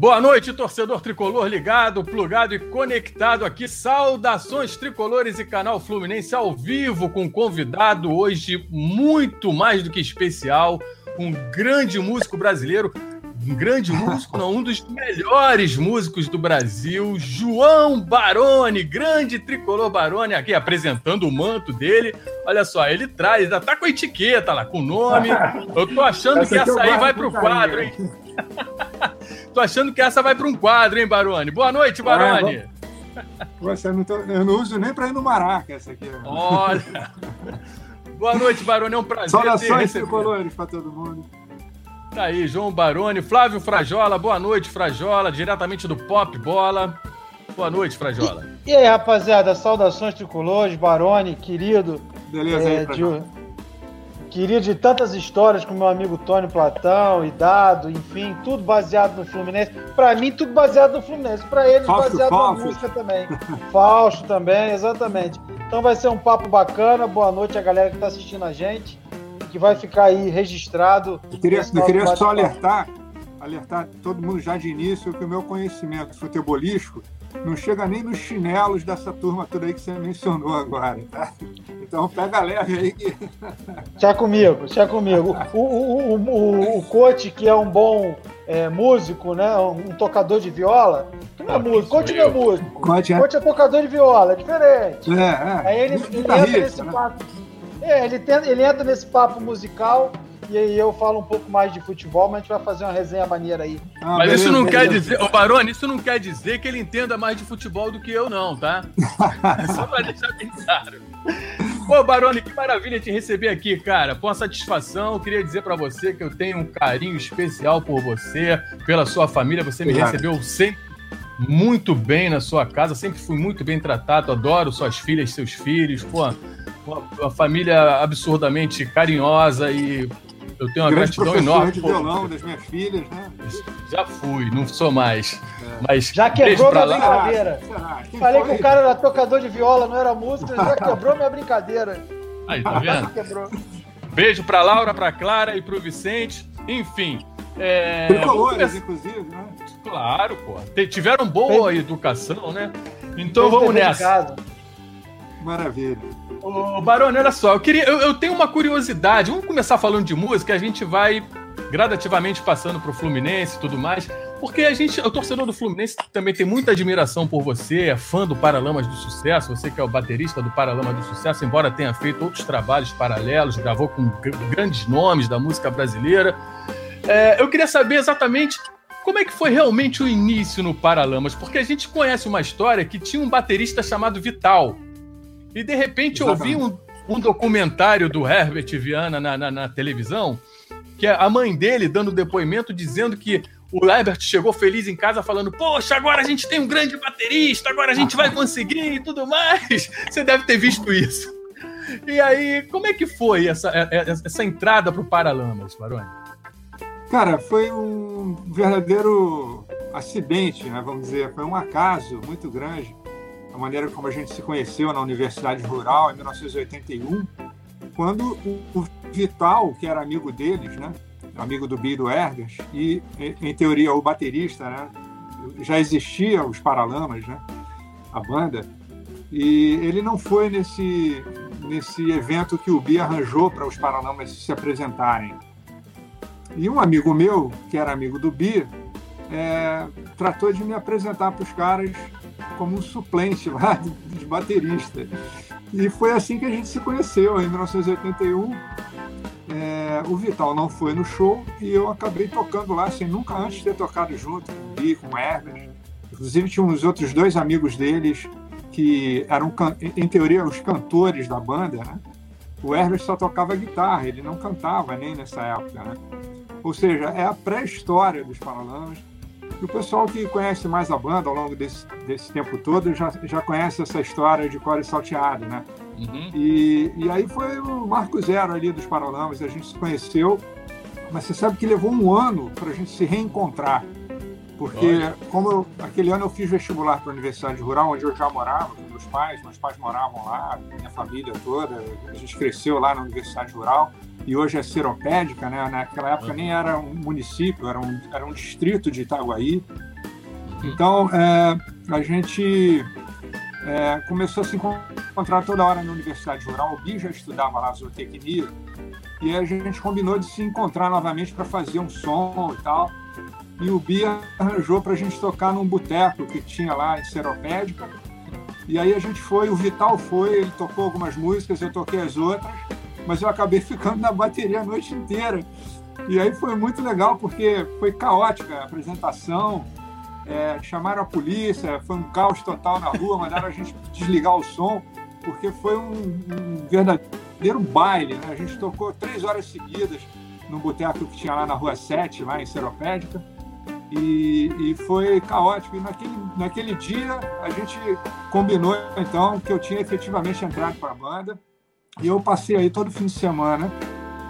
Boa noite, torcedor tricolor ligado, plugado e conectado aqui. Saudações tricolores e canal Fluminense ao vivo com um convidado hoje muito mais do que especial, um grande músico brasileiro, um grande músico, não, um dos melhores músicos do Brasil, João Baroni, grande tricolor Baroni, aqui apresentando o manto dele. Olha só, ele traz, ainda tá com a etiqueta lá, com o nome. Eu tô achando que essa aí vai pro quadro, hein? Tô achando que essa vai para um quadro, hein, Baroni? Boa noite, Baroni. Ah, Você, não tô, eu não uso nem para ir no Maraca essa aqui. Olha. Boa noite, Baroni. É um prazer Saudações tricolores para todo mundo. Tá aí, João Baroni. Flávio Frajola. Boa noite, Frajola. Diretamente do Pop Bola. Boa noite, Frajola. E, e aí, rapaziada. Saudações tricolores. Baroni, querido. Beleza é, aí. De Queria de tantas histórias com meu amigo Tony Platão e Dado, enfim, tudo baseado no Fluminense. Para mim, tudo baseado no Fluminense. Para eles, Fausto, baseado Fausto. na música também. Fausto também, exatamente. Então vai ser um papo bacana. Boa noite a galera que está assistindo a gente, que vai ficar aí registrado. Eu queria, eu queria só alertar, alertar todo mundo já de início que o meu conhecimento futebolístico não chega nem nos chinelos dessa turma toda aí que você mencionou agora, tá? Então pega leve aí que. Chá comigo, chá comigo. O, o, o, o, coach, que é um bom é, músico, né? Um tocador de viola. Que não é músico, coach não é músico. Coach é... coach é tocador de viola, é diferente. É, é. Aí ele, ele entra nesse né? papo. É, ele, tenta, ele entra nesse papo musical e aí eu falo um pouco mais de futebol, mas a gente vai fazer uma resenha maneira aí. Ah, mas beleza, isso não beleza. quer dizer, ô Barone, isso não quer dizer que ele entenda mais de futebol do que eu, não, tá? Só pra deixar bem claro. Pô, Barone, que maravilha te receber aqui, cara. Com a satisfação, eu queria dizer para você que eu tenho um carinho especial por você, pela sua família. Você me recebeu sempre muito bem na sua casa, sempre fui muito bem tratado, adoro suas filhas, seus filhos, pô, uma, uma família absurdamente carinhosa e eu tenho uma Grande gratidão enorme. de violão das minhas filhas, né? Já fui, não sou mais. É. Mas já quebrou minha brincadeira. Ah, Falei que o cara era tocador de viola, não era músico, já quebrou minha brincadeira. Aí, tá vendo? Beijo pra Laura, pra Clara e pro Vicente. Enfim. É... Tricolores, inclusive, né? Claro, pô. Tiveram boa educação, né? Então vamos nessa. Maravilha. Ô, Barone, olha só, eu, queria, eu, eu, tenho uma curiosidade. Vamos começar falando de música, a gente vai gradativamente passando pro Fluminense e tudo mais. Porque a gente, o torcedor do Fluminense também tem muita admiração por você, é fã do Paralamas do Sucesso, você que é o baterista do Paralamas do Sucesso, embora tenha feito outros trabalhos paralelos, gravou com grandes nomes da música brasileira. É, eu queria saber exatamente como é que foi realmente o início no Paralamas, porque a gente conhece uma história que tinha um baterista chamado Vital. E de repente eu ouvi um, um documentário do Herbert Viana na, na, na, televisão, que é a mãe dele dando depoimento dizendo que o Herbert chegou feliz em casa falando: Poxa, agora a gente tem um grande baterista, agora a gente vai conseguir e tudo mais. Você deve ter visto isso. E aí, como é que foi essa, é, é, essa entrada para o Paralamas, Baroni? Cara, foi um verdadeiro acidente, né, vamos dizer, foi um acaso muito grande maneira como a gente se conheceu na Universidade Rural em 1981, quando o Vital, que era amigo deles, né, amigo do Bido Ergas, e em teoria o baterista, né, já existia os Paralamas, né, a banda, e ele não foi nesse nesse evento que o Bi arranjou para os Paralamas se apresentarem. E um amigo meu, que era amigo do Bi, é, tratou de me apresentar para os caras como um suplente lá de baterista. E foi assim que a gente se conheceu, em 1981. É, o Vital não foi no show e eu acabei tocando lá, sem nunca antes ter tocado junto com o Bi, com o Herbert. Inclusive, tinha uns outros dois amigos deles que eram, em teoria, os cantores da banda, né? O Herbert só tocava guitarra, ele não cantava nem nessa época, né? Ou seja, é a pré-história dos Paralamas e o pessoal que conhece mais a banda ao longo desse, desse tempo todo já, já conhece essa história de core salteado, né? Uhum. E, e aí foi o marco zero ali dos Paralamas, a gente se conheceu, mas você sabe que levou um ano para a gente se reencontrar, Porque, Olha. como eu, aquele ano eu fiz vestibular para a Universidade Rural, onde eu já morava com meus pais, meus pais moravam lá, minha família toda, a gente cresceu lá na Universidade Rural e hoje é Seropédica, né? Naquela época nem era um município, era um, era um distrito de Itaguaí. Então, é, a gente é, começou a se encontrar toda hora na Universidade Rural. O Gui já estudava lá zootecnia e a gente combinou de se encontrar novamente para fazer um som e tal e o Bia arranjou para a gente tocar num boteco que tinha lá em Seropédica. E aí a gente foi, o Vital foi, ele tocou algumas músicas, eu toquei as outras, mas eu acabei ficando na bateria a noite inteira. E aí foi muito legal, porque foi caótica a apresentação, é, chamaram a polícia, foi um caos total na rua, mandaram a gente desligar o som, porque foi um, um verdadeiro baile. Né? A gente tocou três horas seguidas no boteco que tinha lá na Rua 7, lá em Seropédica. E, e, foi caótico. E naquele, naquele dia a gente combinou então que eu tinha efetivamente entrado para a banda e eu passei aí todo fim de semana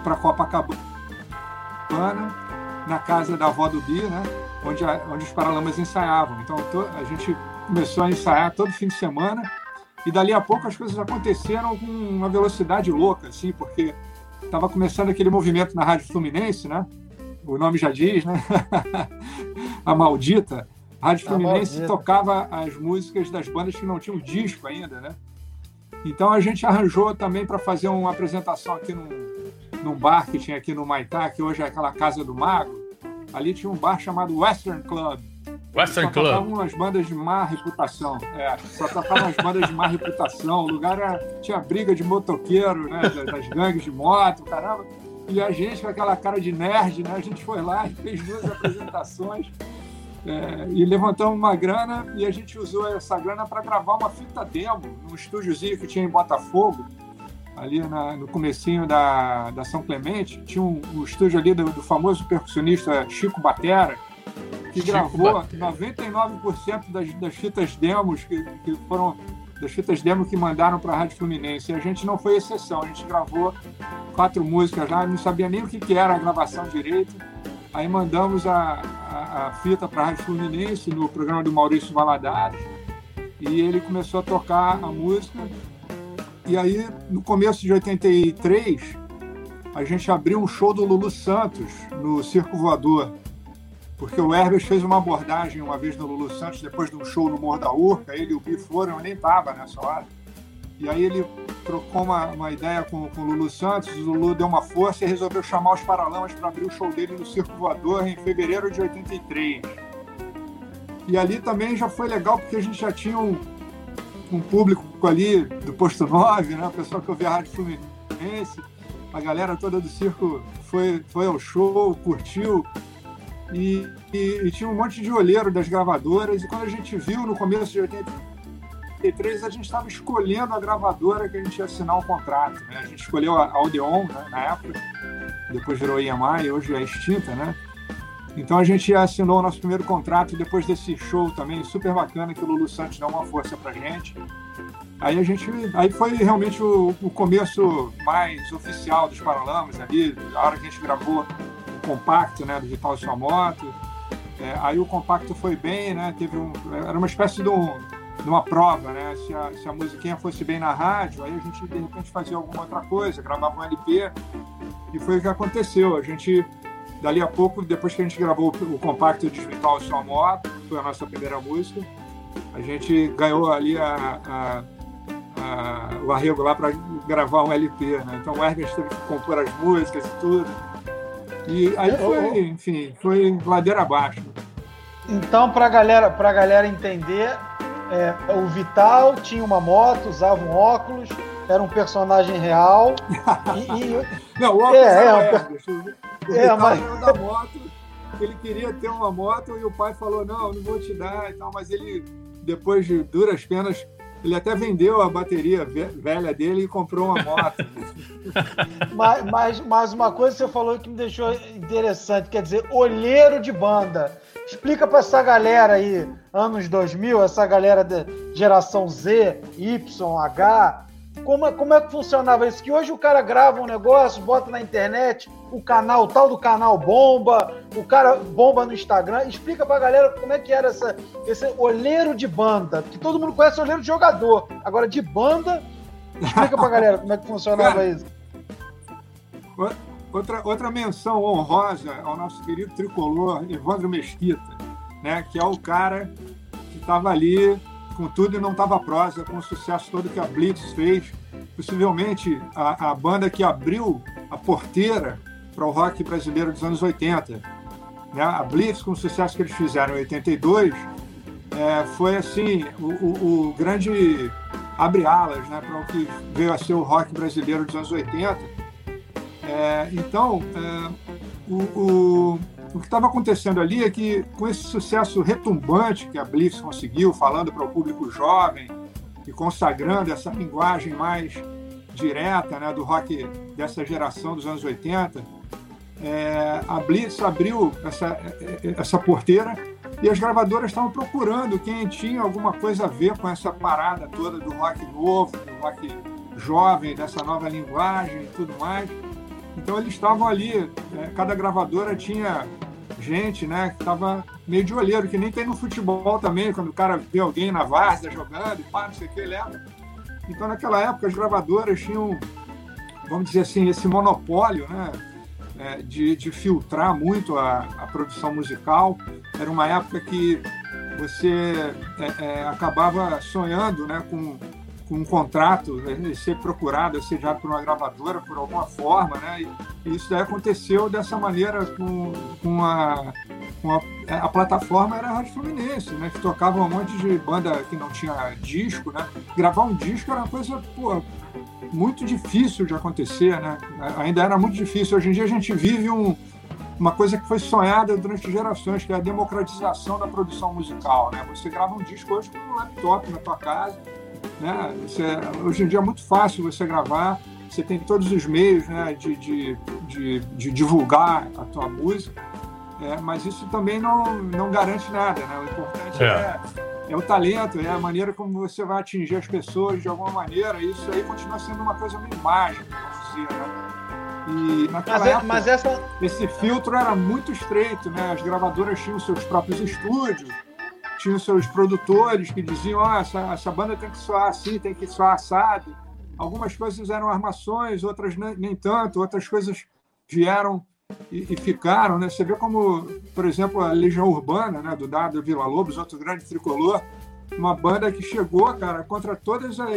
para Copacabana, na casa da avó do Bi, né? Onde, a, onde os Paralamas ensaiavam. Então to, a gente começou a ensaiar todo fim de semana e dali a pouco as coisas aconteceram com uma velocidade louca, assim, porque estava começando aquele movimento na Rádio Fluminense, né? o nome já diz, né? a maldita. A Rádio Fluminense maldita. tocava as músicas das bandas que não tinham disco ainda, né? Então a gente arranjou também para fazer uma apresentação aqui num, num bar que tinha aqui no Maitá, que hoje é aquela Casa do Mago. Ali tinha um bar chamado Western Club. Western só Club. Só tocavam umas bandas de má reputação. É, só tocavam umas bandas de má reputação. O lugar era, tinha briga de motoqueiro, né? Das gangues de moto, caramba. E a gente, com aquela cara de nerd, né? A gente foi lá e fez duas apresentações é, e levantamos uma grana e a gente usou essa grana para gravar uma fita demo num estúdiozinho que tinha em Botafogo, ali na, no comecinho da, da São Clemente. Tinha um, um estúdio ali do, do, famoso percussionista Chico Batera, que Chico gravou Batera. 99% das, das fitas demos que, que foram das fitas demo que mandaram para a Rádio Fluminense. E a gente não foi exceção, a gente gravou quatro músicas lá, não sabia nem o que, que era a gravação direito. Aí mandamos a, a, a fita para a Rádio Fluminense no programa do Maurício Valadares e ele começou a tocar a música. E aí, no começo de 83, a gente abriu um show do Lulu Santos no Circo Voador porque o Herbert fez uma abordagem uma vez no Lulu Santos, depois de um show no Morro da Urca, ele e o Bi foram, eu nem estava nessa hora. E aí ele trocou uma, uma ideia com, com o Lulu Santos, o Lulu deu uma força e resolveu chamar os Paralamas para abrir o show dele no Circo Voador em fevereiro de 83. E ali também já foi legal, porque a gente já tinha um, um público ali do Posto 9, né? o pessoal que ouvia a Rádio Fluminense, a galera toda do circo foi, foi ao show, curtiu, e, e, e, tinha um monte de olheiro das gravadoras. E quando a gente viu no começo de 83, a gente estava escolhendo a gravadora que a gente ia assinar o contrato. Né? A gente escolheu a Odeon né, na época, depois virou EMI, hoje é extinta, né? Então a gente assinou o nosso primeiro contrato depois desse show também super bacana que o Lulu Santos deu uma força pra gente. Aí a gente, aí foi realmente o, o começo mais oficial dos Paralamas ali, a hora que a gente gravou compacto, né, do Vital Sua Moto. É, aí o compacto foi bem, né, teve um, era uma espécie de, um, de uma prova, né, se a, se a musiquinha fosse bem na rádio, aí a gente de repente fazia alguma outra coisa, gravava um LP, e foi o que aconteceu. A gente, dali a pouco, depois que a gente gravou o, compacto de Vital Sua Moto, foi a nossa primeira música, a gente ganhou ali a, a, o arrego lá para gravar um LP, né? Então o Herbert teve que compor as músicas e tudo. E aí foi, enfim, foi ladeira abaixo. Então, para galera, a galera entender, é, o Vital tinha uma moto, usava um óculos, era um personagem real. e, e... Não, o óculos é, era é, o, é, mas... da moto, ele queria ter uma moto e o pai falou, não, não vou te dar e tal, mas ele, depois de duras penas, ele até vendeu a bateria velha dele e comprou uma moto. mas, mas, mas, uma coisa que você falou que me deixou interessante, quer dizer, olheiro de banda. Explica para essa galera aí, anos 2000, essa galera da geração Z, Y, H, como, é, como é que funcionava isso? Que hoje o cara grava um negócio, bota na internet, o canal, o tal do canal bomba, o cara bomba no Instagram. Explica pra galera como é que era essa, esse olheiro de banda, que todo mundo conhece olheiro de jogador. Agora, de banda, explica pra galera como é que funcionava isso. Outra, outra menção honrosa ao nosso querido tricolor Evandro Mesquita, né, que é o cara que estava ali com tudo e não estava prosa, com o sucesso todo que a Blitz fez. Possivelmente a, a banda que abriu a porteira para o rock brasileiro dos anos 80. Né? A Blitz, com o sucesso que eles fizeram em 82, é, foi assim o, o, o grande abre-alas né, para o que veio a ser o rock brasileiro dos anos 80. É, então, é, o, o, o, que estava acontecendo ali é que, com esse sucesso retumbante que a Blitz conseguiu, falando para o público jovem e consagrando essa linguagem mais direta né, do rock dessa geração dos anos 80, é, a Blitz abriu essa, essa porteira e as gravadoras estavam procurando quem tinha alguma coisa a ver com essa parada toda do rock novo, do rock jovem, dessa nova linguagem e tudo mais. Então eles estavam ali, é, cada gravadora tinha gente, né, que estava meio de olheiro, que nem tem no futebol também, quando o cara vê alguém na várzea jogando e pá, não sei o que, leva. Então naquela época as gravadoras tinham, vamos dizer assim, esse monopólio, né, é, de, de, filtrar muito a, a, produção musical. Era uma época que você é, é, acabava sonhando né, com, com um contrato, né, ser procurado, assediado por uma gravadora por alguma forma. Né, e, e isso daí aconteceu dessa maneira com, com, a, a, a, plataforma era a Rádio Fluminense, né, que tocava um monte de banda que não tinha disco. Né. Gravar um disco era uma coisa pô, muito difícil de acontecer, né? Ainda era muito difícil. Hoje em dia a gente vive um, uma coisa que foi sonhada durante gerações, que é a democratização da produção musical, né? Você grava um disco hoje com um laptop na tua casa, né? Você, hoje em dia é muito fácil você gravar, você tem todos os meios né, de, de, de, de divulgar a tua música, é, mas isso também não, não garante nada, né? O importante é, é é o talento, é a maneira como você vai atingir as pessoas de alguma maneira. Isso aí continua sendo uma coisa meio mágica, vamos dizer, né? E naquela mas, é, época, mas essa... esse filtro era muito estreito, né? As gravadoras tinham seus próprios estúdios, tinham seus produtores que diziam: ah, essa, essa banda tem que soar assim, tem que soar assado. Algumas coisas eram armações, outras nem tanto, outras coisas vieram e, e, ficaram, né? Você vê como, por exemplo, a Legião Urbana, né, do Dado Vila Lobos, outro grande tricolor, uma banda que chegou, cara, contra todas as,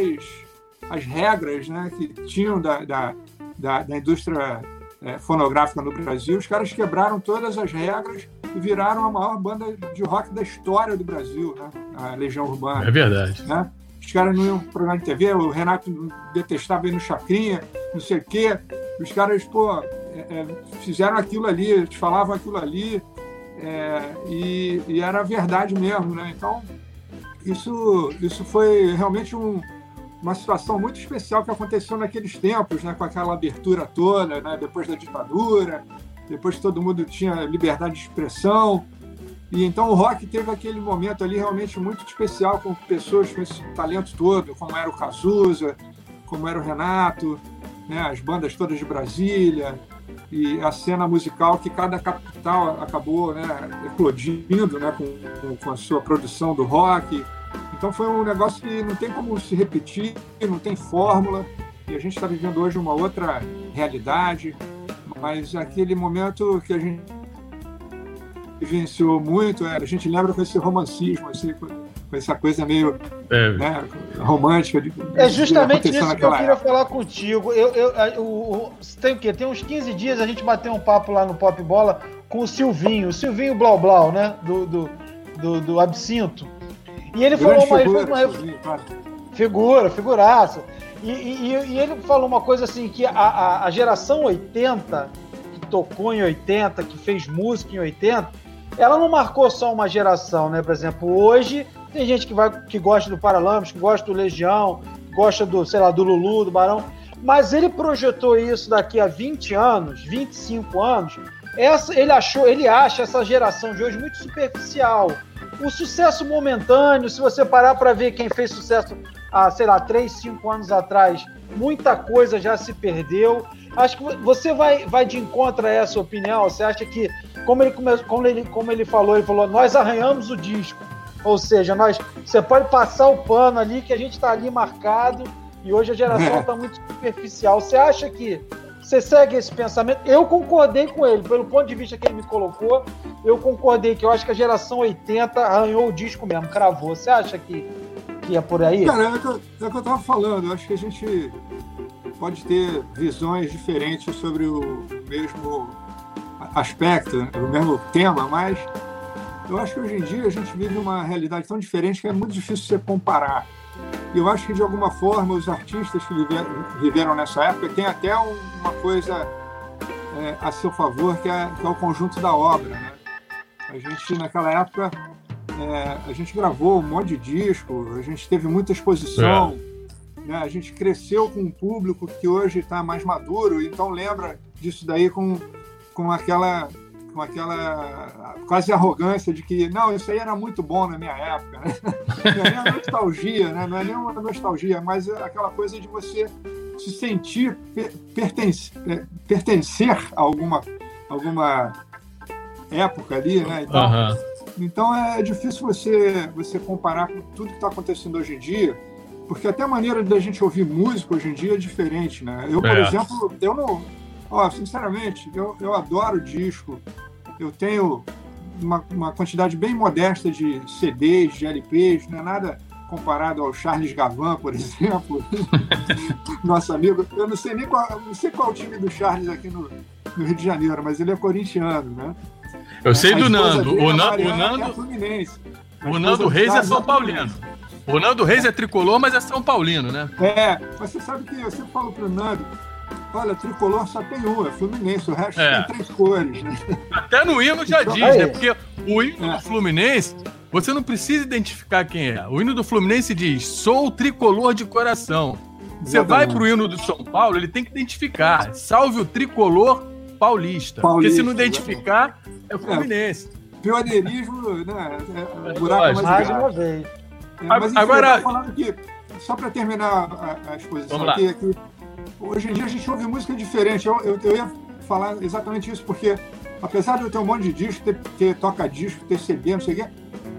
as regras, né, que tinham da, da, da, da indústria é, fonográfica no Brasil. Os caras quebraram todas as regras e viraram a maior banda de rock da história do Brasil, né? A Legião Urbana. É verdade. Né? Os caras não iam pro programa de TV, o Renato detestava ir no Chacrinha, não sei o quê. Os caras, pô, é, fizeram aquilo ali, eles falavam aquilo ali, é, e, e, era verdade mesmo, né? Então, isso, isso foi realmente um, uma situação muito especial que aconteceu naqueles tempos, né? Com aquela abertura toda, né? Depois da ditadura, depois que todo mundo tinha liberdade de expressão. E então o rock teve aquele momento ali realmente muito especial com pessoas com esse talento todo, como era o Cazuza, como era o Renato, né, as bandas todas de Brasília, e a cena musical que cada capital acabou né, eclodindo né, com, com a sua produção do rock. Então foi um negócio que não tem como se repetir, não tem fórmula, e a gente está vivendo hoje uma outra realidade, mas aquele momento que a gente vivenciou muito, é, a gente lembra com esse romancismo, assim, com essa coisa meio é. né, romântica. De, é justamente isso que eu queria época. falar contigo. Eu, eu, eu, eu, tem o quê? Tem uns 15 dias a gente bateu um papo lá no Pop Bola com o Silvinho, o Silvinho Blau Blau, né? Do, do, do, do Absinto. E ele Grande falou uma, figura, uma... figura, figuraça. E, e, e, ele falou uma coisa assim, que a, a, a geração 80, que tocou em 80, que fez música em 80, ela não marcou só uma geração, né? Por exemplo, hoje tem gente que, vai, que gosta do Paralamas, que gosta do Legião, gosta do, sei lá, do Lulu, do Barão, mas ele projetou isso daqui a 20 anos, 25 anos. Essa, ele achou, ele acha essa geração de hoje muito superficial. O sucesso momentâneo, se você parar para ver quem fez sucesso há, sei lá, 3, 5 anos atrás, muita coisa já se perdeu. Acho que você vai, vai de encontro a essa opinião. Você acha que, como ele, como ele, como ele falou, ele falou, nós arranhamos o disco. Ou seja, nós, você pode passar o pano ali que a gente está ali marcado e hoje a geração está muito superficial. Você acha que você segue esse pensamento? Eu concordei com ele, pelo ponto de vista que ele me colocou, eu concordei que eu acho que a geração 80 arranhou o disco mesmo, cravou. Você acha que, que é por aí? Cara, é o que, eu, é o que eu tava falando. Eu acho que a gente pode ter visões diferentes sobre o mesmo aspecto, o mesmo tema, mas eu acho que hoje em dia a gente vive uma realidade tão diferente que é muito difícil você comparar. E eu acho que, de alguma forma, os artistas que viveram, viveram nessa época têm até uma coisa é, a seu favor, que é, que é, o conjunto da obra. Né? A gente, naquela época, é, a gente gravou um monte de disco, a gente teve muita exposição, é. né? a gente cresceu com um público que hoje está mais maduro, então lembra disso daí com, com aquela com aquela quase arrogância de que não, isso aí era muito bom na minha época. Né? Não é nem a nostalgia, né? não é nem uma nostalgia, mas aquela coisa de você se sentir pertencer, pertencer a alguma, alguma época ali, né? Então, uhum. então é difícil você, você comparar com tudo que está acontecendo hoje em dia, porque até a maneira da gente ouvir música hoje em dia é diferente, né? Eu, por é. exemplo, eu não, ó, sinceramente, eu, eu adoro disco, eu tenho uma, uma, quantidade bem modesta de CDs, de LPs, não é nada comparado ao Charles Gavan, por exemplo, nosso amigo. Eu não sei nem qual, não sei qual é o time do Charles aqui no, no, Rio de Janeiro, mas ele é corintiano, né? Eu sei do Nando. O, Na, o Nando. É o Nando Reis é São Paulino. O Nando Reis é tricolor, mas é São Paulino, né? É, você sabe que eu sempre falo pro Nando, Olha, tricolor só tem um, é Fluminense, o resto é. tem três cores. Né? Até no hino já então, diz, né? Porque o hino é. do Fluminense, você não precisa identificar quem é. O hino do Fluminense diz: sou tricolor de coração. Você vai pro hino do São Paulo, ele tem que identificar. Salve o tricolor paulista. paulista porque se não identificar, é o Fluminense. É. Pioneirismo, né? É, é buraco mais uma vez. É, mas, enfim, Agora. Só para terminar a, a exposição aqui, aqui hoje em dia a gente ouve música diferente. Eu, eu, eu, ia falar exatamente isso, porque apesar de eu ter um monte de disco, ter, ter toca-disco, ter CD, não sei o quê,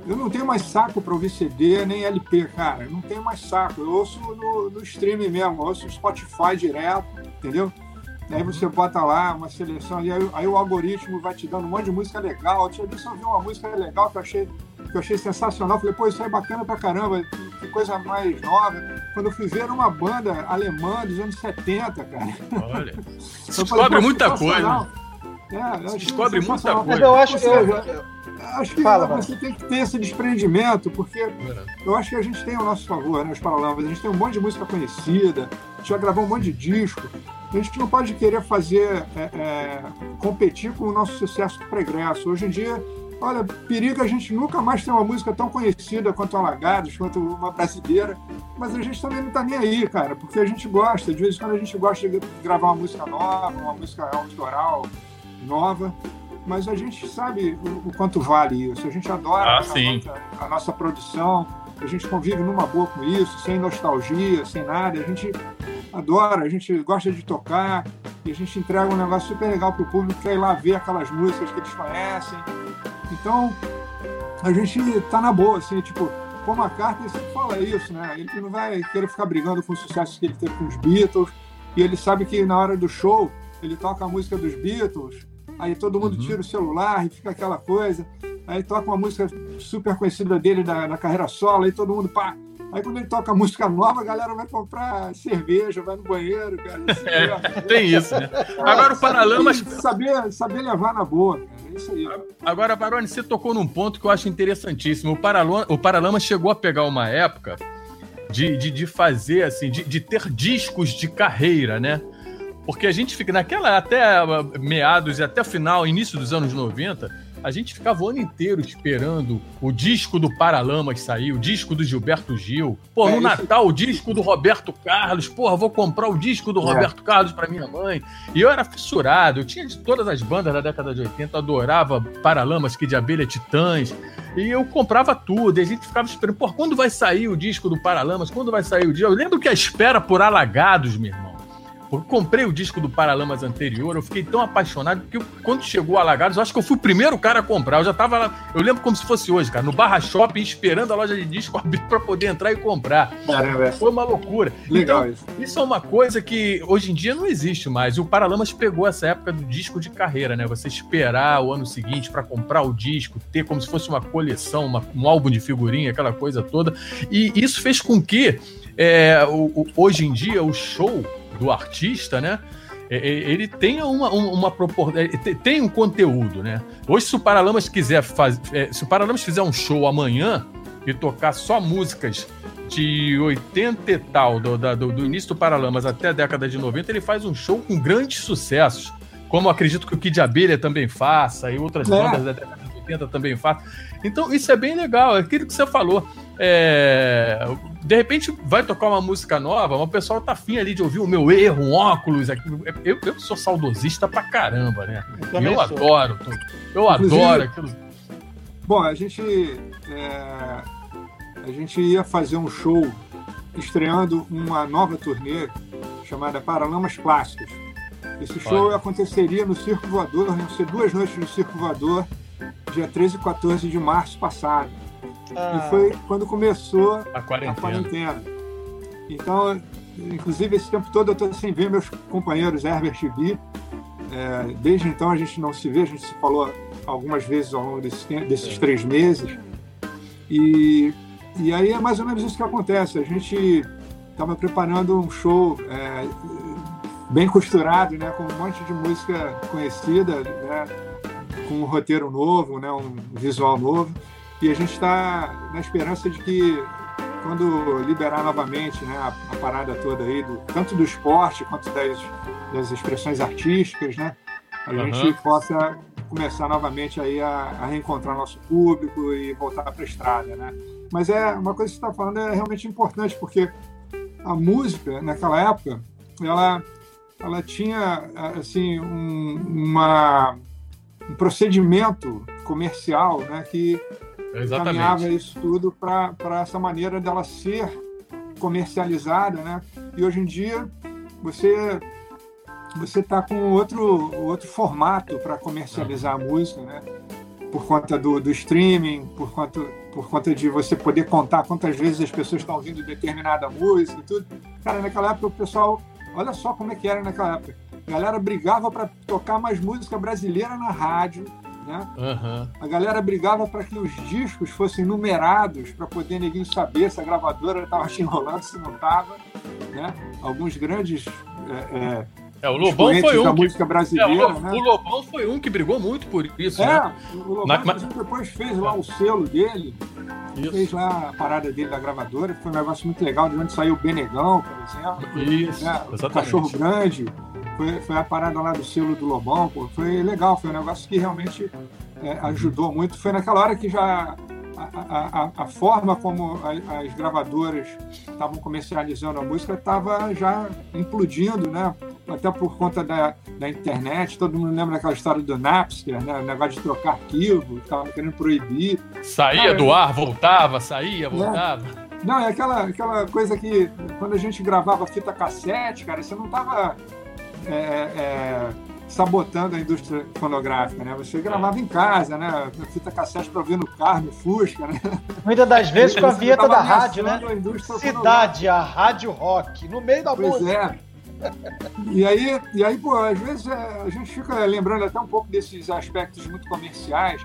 eu não tenho mais saco para ouvir CD nem LP, cara. Eu não tenho mais saco. Eu ouço no, no streaming mesmo, eu ouço Spotify direto, entendeu? Aí você bota lá uma seleção, e aí, aí, o algoritmo vai te dando um monte de música legal. Eu tinha visto uma música legal que eu achei, que eu achei sensacional. Falei, pô, isso é bacana pra caramba, que coisa mais nova. Quando eu fui ver uma banda alemã dos anos 70, cara. Olha. Você descobre muita coisa. É, descobre muita coisa. Mas eu acho que. Eu, acho que Fala, você tem que ter esse desprendimento, porque é. eu acho que a gente tem ao nosso favor, né, os Paralamas. A gente tem um monte de música conhecida, a gente já gravou um monte de disco. A gente não pode querer fazer, é, é, competir com o nosso sucesso pregresso. Hoje em dia, olha, periga a gente nunca mais ter uma música tão conhecida quanto Alagados, quanto uma brasileira, mas a gente também não está nem aí, cara, porque a gente gosta, de vez em quando a gente gosta de gravar uma música nova, uma música autoral nova, mas a gente sabe o, o quanto vale isso, a gente adora ah, a, nossa, a nossa produção, a gente convive numa boa com isso, sem nostalgia, sem nada, a gente adora, a gente gosta de tocar e a gente entrega um negócio super legal para o público, quer ir lá ver aquelas músicas que eles conhecem. Então, a gente tá na boa, assim, tipo, Paul McCartney sempre fala isso, né? Ele não vai querer ficar brigando com o sucesso que ele teve com os Beatles, e ele sabe que na hora do show ele toca a música dos Beatles, aí todo mundo uhum. tira o celular e fica aquela coisa, aí toca uma música super conhecida dele da, da carreira solo, aí todo mundo pá, Aí quando ele toca música nova, a galera vai comprar cerveja, vai no banheiro, cara. Assim, é, tem isso, né? Agora o Paralamas. Saber, saber levar na boa, cara. É isso aí. Agora, Baroni, você tocou num ponto que eu acho interessantíssimo. O, Paralama, o Paralamas chegou a pegar uma época de, de, de fazer, assim, de, de ter discos de carreira, né? Porque a gente fica naquela, até meados e até final, início dos anos 90, a gente ficava o ano inteiro esperando o disco do Paralamas sair, o disco do Gilberto Gil. Pô, no é, Natal, o disco do Roberto Carlos. Porra, vou comprar o disco do é. Roberto Carlos para minha mãe. E eu era fissurado, eu tinha de todas as bandas da década de 80, adorava Paralamas, que de abelha Titãs. E eu comprava tudo, e a gente ficava esperando, pô, quando vai sair o disco do Paralamas? Quando vai sair o disco? Eu lembro que a espera por Alagados, meu irmão Eu comprei o disco do Paralamas anterior, eu fiquei tão apaixonado, porque quando chegou o Alagados, eu acho que eu fui o primeiro cara a comprar. Eu já tava lá, eu lembro como se fosse hoje, cara, no Barra Shopping, esperando a loja de disco abrir pra poder entrar e comprar. Caramba. Foi uma loucura. Legal então, isso. Isso é uma coisa que hoje em dia não existe mais. E o Paralamas pegou essa época do disco de carreira, né? Você esperar o ano seguinte para comprar o disco, ter como se fosse uma coleção, uma, um álbum de figurinha, aquela coisa toda. E isso fez com que é, o, o, hoje em dia o show do artista, né? É, é, ele tem uma, uma proporção. É, tem um conteúdo, né? Hoje, se o Paralamas quiser fazer. Se o Paralamas fizer um show amanhã e tocar só músicas de 80 e tal, do, do, do início do Paralamas até a década de 90, ele faz um show com grandes sucessos. Como acredito que o Kid Abelha também faça, e outras é. bandas da década 80 também façam. Então, isso é bem legal, é aquilo que você falou. É, de repente vai tocar uma música nova, o pessoal tá afim ali de ouvir o meu erro, um óculos. Eu, eu sou saudosista pra caramba, né? Eu, eu adoro. Eu adoro aquilo. Bom, a gente. É, a gente ia fazer um show estreando uma nova turnê chamada Paralamas Clássicos. Esse show Olha. aconteceria no Circo Voador, iam ser duas noites no Circo Voador, dia 13 e 14 de março passado. Ah. E foi quando começou a quarentena. a quarentena. Então, inclusive, esse tempo todo eu estou sem ver meus companheiros Herbert e Bi. É, desde então a gente não se vê, a gente se falou algumas vezes ao longo desse tempo, desses é. três meses. E, e aí é mais ou menos isso que acontece. A gente estava preparando um show é, bem costurado, né, com um monte de música conhecida, né, com um roteiro novo, né, um visual novo. E a gente está na esperança de que quando liberar novamente né, a, a parada toda aí, do, tanto do esporte quanto das, das expressões artísticas, né, a uhum. gente possa começar novamente aí a, a reencontrar nosso público e voltar para a estrada, né? Mas é uma coisa que você está falando é realmente importante porque a música naquela época ela ela tinha assim um, uma um procedimento comercial, né, que caminhava isso tudo para essa maneira dela ser comercializada, né? E hoje em dia você você está com outro outro formato para comercializar a música, né? Por conta do, do streaming, por conta por conta de você poder contar quantas vezes as pessoas estão ouvindo determinada música e tudo. Cara, naquela época o pessoal, olha só como é que era naquela época. A galera brigava para tocar mais música brasileira na rádio, né? Uhum. A galera brigava para que os discos fossem numerados para poder ninguém saber se a gravadora estava te enrolando, se não estava. Né? Alguns grandes é, é, é, o Lobão foi um. Música brasileira, é, o, né? o, Lobão foi um que brigou muito por isso. É, né? o Lobão Na... depois fez lá o selo dele, isso. fez lá a parada dele da gravadora, que foi um negócio muito legal, de onde saiu o Benegão, por exemplo. Isso, né? O Cachorro Grande foi, foi a parada lá do selo do Lobão, pô, foi legal, foi um negócio que realmente é, ajudou muito. Foi naquela hora que já a, a, a forma como a, as gravadoras estavam comercializando a música estava já implodindo, né? Até por conta da, da internet, todo mundo lembra daquela história do Napster, né? O negócio de trocar arquivo, estava querendo proibir. Saía do ar, voltava, saía, né? voltava. Não, é aquela, aquela coisa que quando a gente gravava fita cassete, cara, você não estava é, é, sabotando a indústria fonográfica, né? Você gravava em casa, né? Fita cassete para ouvir no carro, no Fusca, né? Muitas das vezes com a vinheta da rádio, né? A Cidade, a rádio rock, no meio da pois música. É. E aí, e aí, pô, às vezes é, a gente fica lembrando até um pouco desses aspectos muito comerciais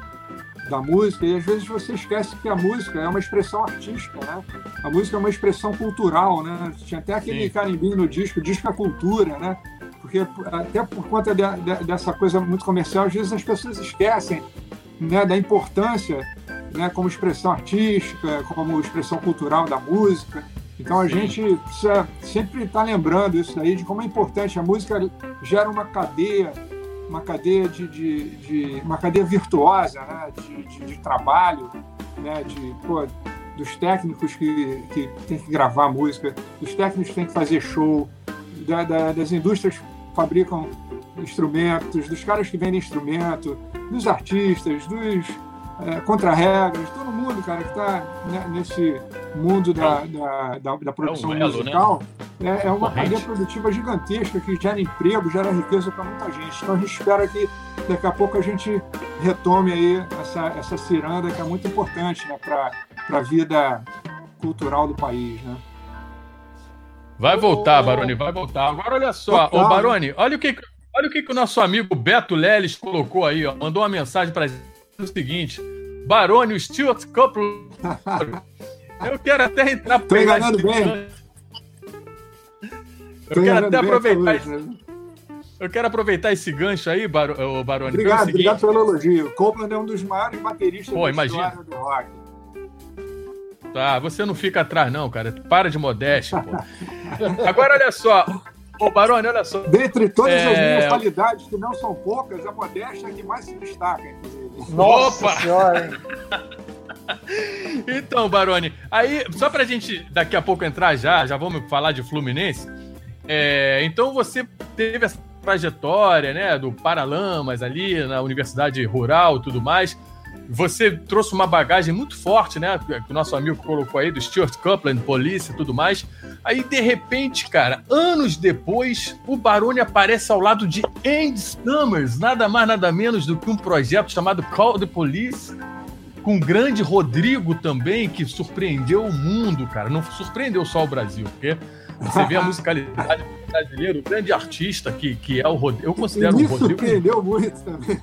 da música, e às vezes você esquece que a música é uma expressão artística, né? A música é uma expressão cultural, né? Tinha até aquele Sim. carimbinho no disco, disco é cultura, né? Porque até por conta de, de, dessa coisa muito comercial, às vezes as pessoas esquecem né, da importância né, como expressão artística, como expressão cultural da música. Então a gente precisa sempre estar lembrando isso daí, de como é importante. A música gera uma cadeia, uma cadeia de, de, de uma cadeia virtuosa né, de, de, de trabalho, né, de, pô, dos técnicos que, que tem que gravar música, dos técnicos que tem que fazer show, da, da, das indústrias fabricam instrumentos, dos caras que vendem instrumento, dos artistas, dos é, contra-regras, todo mundo, cara, que está né, nesse mundo da, da, da, da produção é elo, né? musical. Né? é, é uma cadeia produtiva gigantesca que gera emprego, gera riqueza para muita gente. Então a gente espera que daqui a pouco a gente retome aí essa, essa ciranda que é muito importante né, para a vida cultural do país. Né? Vai voltar, Baroni, vai voltar. Agora olha só, ô Baroni, olha o que, olha o que, que o nosso amigo Beto Leles colocou aí, ó. Mandou uma mensagem para o seguinte: Baroni, o Stuart Copeland. Eu quero até entrar pegar esse bem. Eu quero até aproveitar. Esse... Né? Eu quero aproveitar esse gancho aí, Bar... Baroni. Obrigado, seguinte... obrigado pelo elogio. Copeland é um dos maiores bateristas Pô, da imagina. história do rock. Tá, você não fica atrás, não, cara. Para de modéstia, pô. Agora, olha só. Ô, Baroni, olha só. Dentre todas é... as minhas qualidades, que não são poucas, a modéstia é que mais se destaca, inclusive. Nossa Opa! senhora, hein? Então, Baroni, aí, só pra gente daqui a pouco entrar já, já vamos falar de Fluminense. É, então você teve essa trajetória, né, do Paralamas ali na Universidade Rural e tudo mais. Você trouxe uma bagagem muito forte, né? Que o nosso amigo colocou aí, do Stuart Copeland, polícia e tudo mais. Aí, de repente, cara, anos depois, o Baroni aparece ao lado de Andy Summers, nada mais, nada menos do que um projeto chamado Call the Police, com o grande Rodrigo também, que surpreendeu o mundo, cara. Não surpreendeu só o Brasil, porque você vê a musicalidade brasileira, o grande artista que, que é o Rodrigo. Eu considero me o Rodrigo. surpreendeu muito também.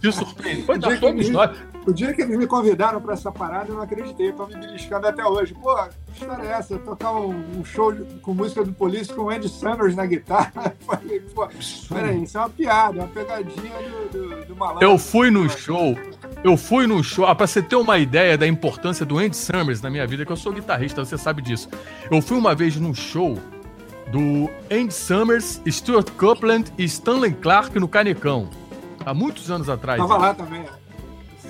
Te surpreendeu. Foi da todos nós. O dia que eles me convidaram para essa parada, eu não acreditei. Estou me beliscando até hoje. Pô, que história é essa? Tocar um, um show com música do Police com o Andy Summers na guitarra. Falei, pô, peraí, isso é uma piada, é uma pegadinha do, do, do malandro. Eu fui no show. Eu fui no show, ah, pra você ter uma ideia da importância do Andy Summers na minha vida, que eu sou guitarrista, você sabe disso. Eu fui uma vez num show do Andy Summers, Stuart Copeland e Stanley Clark no Canecão. Há muitos anos atrás. Tava lá também.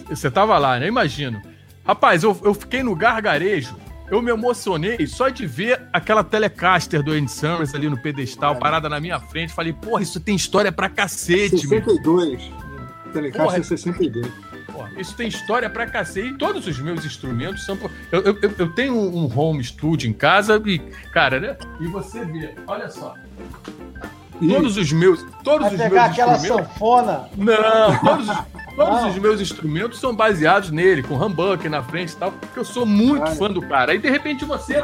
Você tava lá, né? Imagino. Rapaz, eu, eu fiquei no gargarejo. Eu me emocionei só de ver aquela Telecaster do Andy Summers ali no pedestal, parada na minha frente. Falei, porra, isso tem história pra cacete, 62. Meu. Telecaster porra, 62. Porra, isso tem história pra cacete. E todos os meus instrumentos são. Eu, eu, eu tenho um home studio em casa e, cara, né? E você vê, olha só. Todos os meus. Todos Vai os pegar meus aquela sanfona? Não, todos, todos os meus instrumentos são baseados nele, com humbucker na frente e tal, porque eu sou muito fã do cara. Aí de repente você.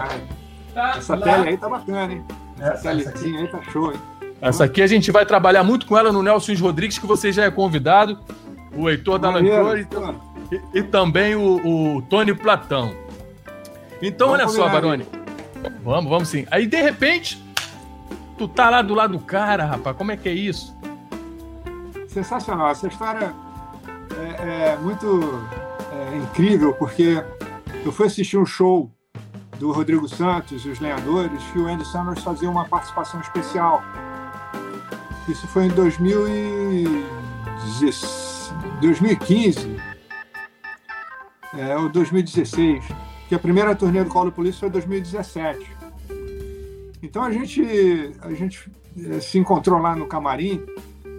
Tá essa lá... tele aí tá bacana, hein? Essa, essa telezinha aí tá show, hein? Essa aqui a gente vai trabalhar muito com ela no Nelson Rodrigues, que você já é convidado o Heitor da e, e, também o, o, Tony Platão. Então, vamos olha só, Baroni. Vamos, vamos sim. Aí, de repente, tu tá lá do lado do cara, rapaz. Como é que é isso? Sensacional. Essa história é, é muito é, incrível, porque eu fui assistir um show do Rodrigo Santos e os Lenhadores e o Andy Summers fazia uma participação especial. Isso foi em 2016. 2015 é, ou 2016, que a primeira turnê do Call Police foi em 2017. Então a gente, a gente é, se encontrou lá no camarim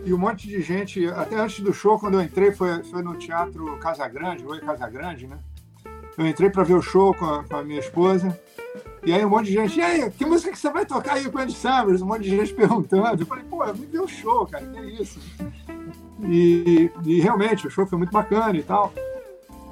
e um monte de gente, até antes do show, quando eu entrei, foi, foi no Teatro Casa Grande, Oi Casa Grande, né? Eu entrei para ver o show com a, com a, minha esposa. E aí um monte de gente, e aí, que música que você vai tocar aí com o Andy Summers? Um monte de gente perguntando. Eu falei, pô, me deu show, cara, que é isso? E, e, realmente o show foi muito bacana e tal.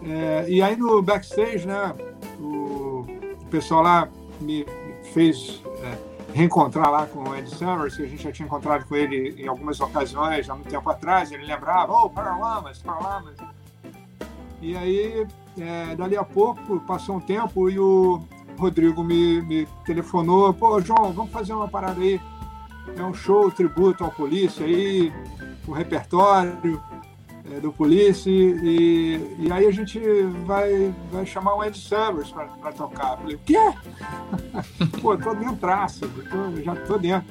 É, e aí no backstage, né, o, o pessoal lá me fez é, reencontrar lá com o Ed Summers, que a gente já tinha encontrado com ele em algumas ocasiões há muito tempo atrás. Ele lembrava, oh, Paralamas, Paralamas. E aí, é, dali a pouco, passou um tempo e o Rodrigo me, me telefonou: pô, João, vamos fazer uma parada aí. É um show tributo ao polícia aí o repertório é, do Police e, e aí a gente vai, vai chamar o Ed Summers para tocar. Eu falei, o quê? Pô, tô dentro traço, tô, já tô dentro.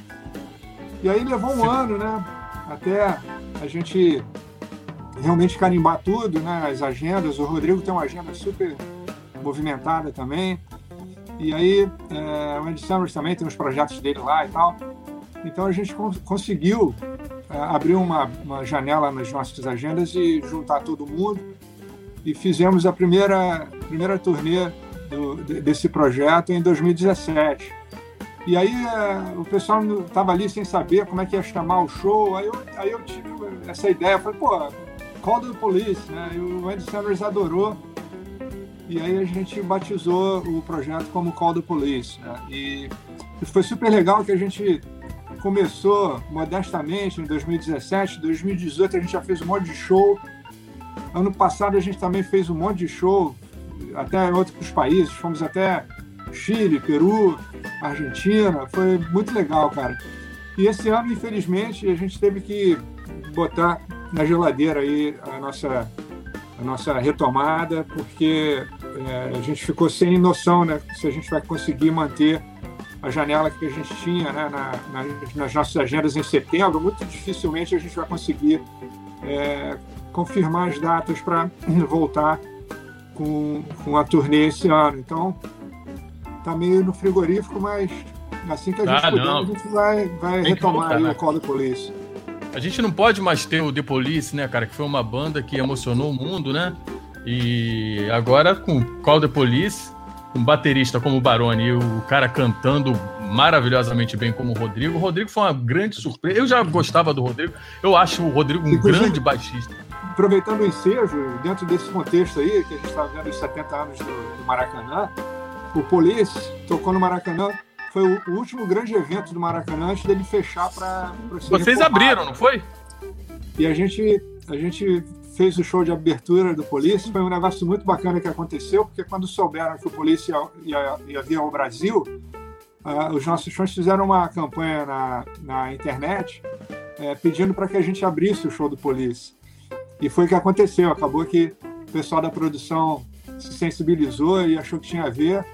E aí levou um ano, né? Até a gente realmente carimbar tudo, né? As agendas. O Rodrigo tem uma agenda super movimentada também. E aí é, o Ed Summers também tem uns projetos dele lá e tal. Então a gente conseguiu é, abrir uma, uma janela nas nossas agendas e juntar todo mundo. E fizemos a primeira, primeira turnê do, desse projeto em 2017. E aí é, o pessoal estava ali sem saber como é que ia chamar o show. Aí eu, aí eu tive essa ideia. Falei, pô, Call the Police, né? E o Andy Sanders adorou. E aí a gente batizou o projeto como Call the Police. Né? E foi super legal que a gente começou modestamente em 2017, 2018 a gente já fez um monte de show. Ano passado a gente também fez um monte de show, até em outros países, fomos até Chile, Peru, Argentina, foi muito legal, cara. E esse ano, infelizmente, a gente teve que botar na geladeira aí a nossa, a nossa retomada, porque é, a gente ficou sem noção, né, se a gente vai conseguir manter a janela que a gente tinha né, na, na, nas nossas agendas em setembro, muito dificilmente a gente vai conseguir é, confirmar as datas para voltar com, com a turnê esse ano. Então, tá meio no frigorífico, mas assim que a gente ah, puder, não. a gente vai, vai retomar voltar, né? o Call the Police. A gente não pode mais ter o The Police, né, cara? Que foi uma banda que emocionou o mundo, né? E agora com Call the Police, um baterista como o Baroni e o cara cantando maravilhosamente bem como o Rodrigo. O Rodrigo foi uma grande surpresa. Eu já gostava do Rodrigo. Eu acho o Rodrigo um Inclusive, grande baixista. Aproveitando o ensejo, dentro desse contexto aí, que a gente está vendo os 70 anos do, do Maracanã, o Police tocou no Maracanã. Foi o, o, último grande evento do Maracanã antes dele fechar para. Vocês abriram, não foi? E a gente, a gente fez o show de abertura do Police. Foi um negócio muito bacana que aconteceu, porque quando souberam que o Police ia, ia, vir ao Brasil, uh, os nossos fãs fizeram uma campanha na, na internet uh, pedindo para que a gente abrisse o show do Police. E foi o que aconteceu. Acabou que o pessoal da produção se sensibilizou e achou que tinha a ver.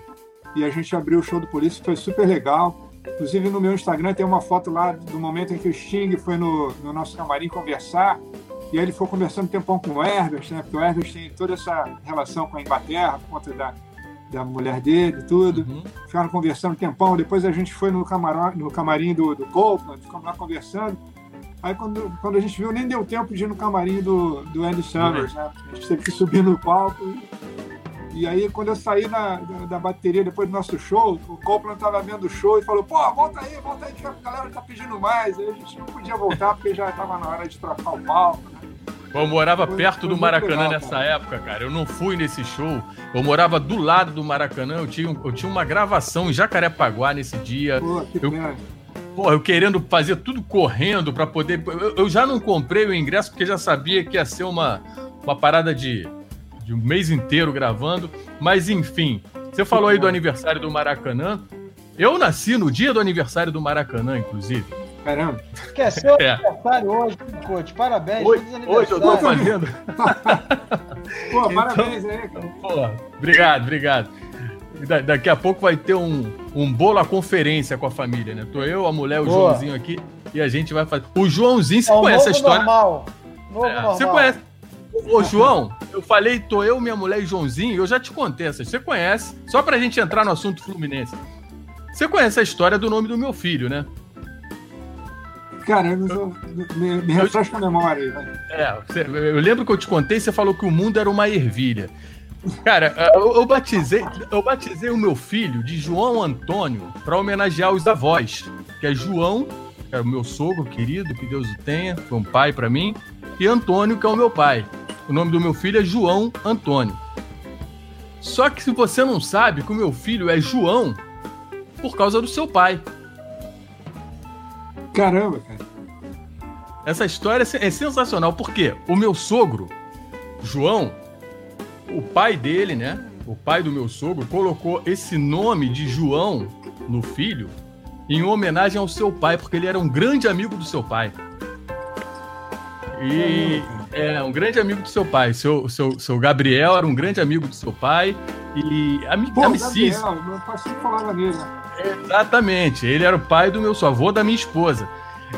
E a gente abriu o show do Police, foi super legal. Inclusive no meu Instagram tem uma foto lá do momento em que o Sting foi no, no nosso camarim conversar e aí ele foi conversando um tempão com o Herbert, né? Porque o Herbert tem toda essa relação com a Inglaterra, por conta da, da mulher dele e tudo. Uhum. Ficaram conversando um tempão. Depois a gente foi no, camarão, no camarim do, do Copeland, ficamos lá conversando. Aí quando, quando a gente viu, nem deu tempo de ir no camarim do, do Andy Summers, uhum. né? A gente teve que subir no palco. E, e aí, quando eu saí da, da, da, bateria depois do nosso show, o Copeland estava vendo o show e falou: pô, volta aí, volta aí, que a galera tá pedindo mais. Aí a gente não podia voltar porque já estava na hora de trocar o palco, né? Eu morava foi, perto foi do Maracanã legal, nessa época, cara. Eu não fui nesse show. Eu morava do lado do Maracanã. Eu tinha, eu tinha uma gravação em Jacarepaguá nesse dia. Pô, que eu, Pô, eu querendo fazer tudo correndo para poder. Eu, eu, já não comprei o ingresso porque já sabia que ia ser uma, uma parada de, de um mês inteiro gravando. Mas enfim, você falou aí do aniversário do Maracanã. Eu nasci no dia do aniversário do Maracanã, inclusive. Caramba. Esqueceu é. aniversário hoje, Coach. Parabéns. Hoje, hoje eu tô fazendo. pô, então, parabéns aí, cara. Pô, obrigado, obrigado. Da, daqui a pouco vai ter um, um bolo à conferência com a família, né? Tô eu, a mulher, o Boa. Joãozinho aqui e a gente vai fazer. O Joãozinho, você é conhece a história? Normal. Novo é, normal. Você conhece? Ô, João, eu falei, tô eu, minha mulher e Joãozinho, eu já te contei essa. Você conhece? Só pra gente entrar no assunto Fluminense. Você conhece a história do nome do meu filho, né? Cara, eu não me, me refresca a memória aí. É, eu lembro que eu te contei, você falou que o mundo era uma ervilha. Cara, eu, eu batizei, eu batizei o meu filho de João Antônio para homenagear os avós, que é João, que é o meu sogro querido, que Deus o tenha, foi um pai para mim, e Antônio, que é o meu pai. O nome do meu filho é João Antônio. Só que se você não sabe que o meu filho é João por causa do seu pai. Caramba, cara. Essa história é sensacional, porque o meu sogro, João, o pai dele, né? O pai do meu sogro colocou esse nome de João no filho em homenagem ao seu pai, porque ele era um grande amigo do seu pai. E é um grande amigo do seu pai. Seu, seu, seu Gabriel era um grande amigo do seu pai. E a, Pô. Gabriel, meu pai sempre falava nele. Né? Exatamente. Ele era o pai do meu avô da minha esposa.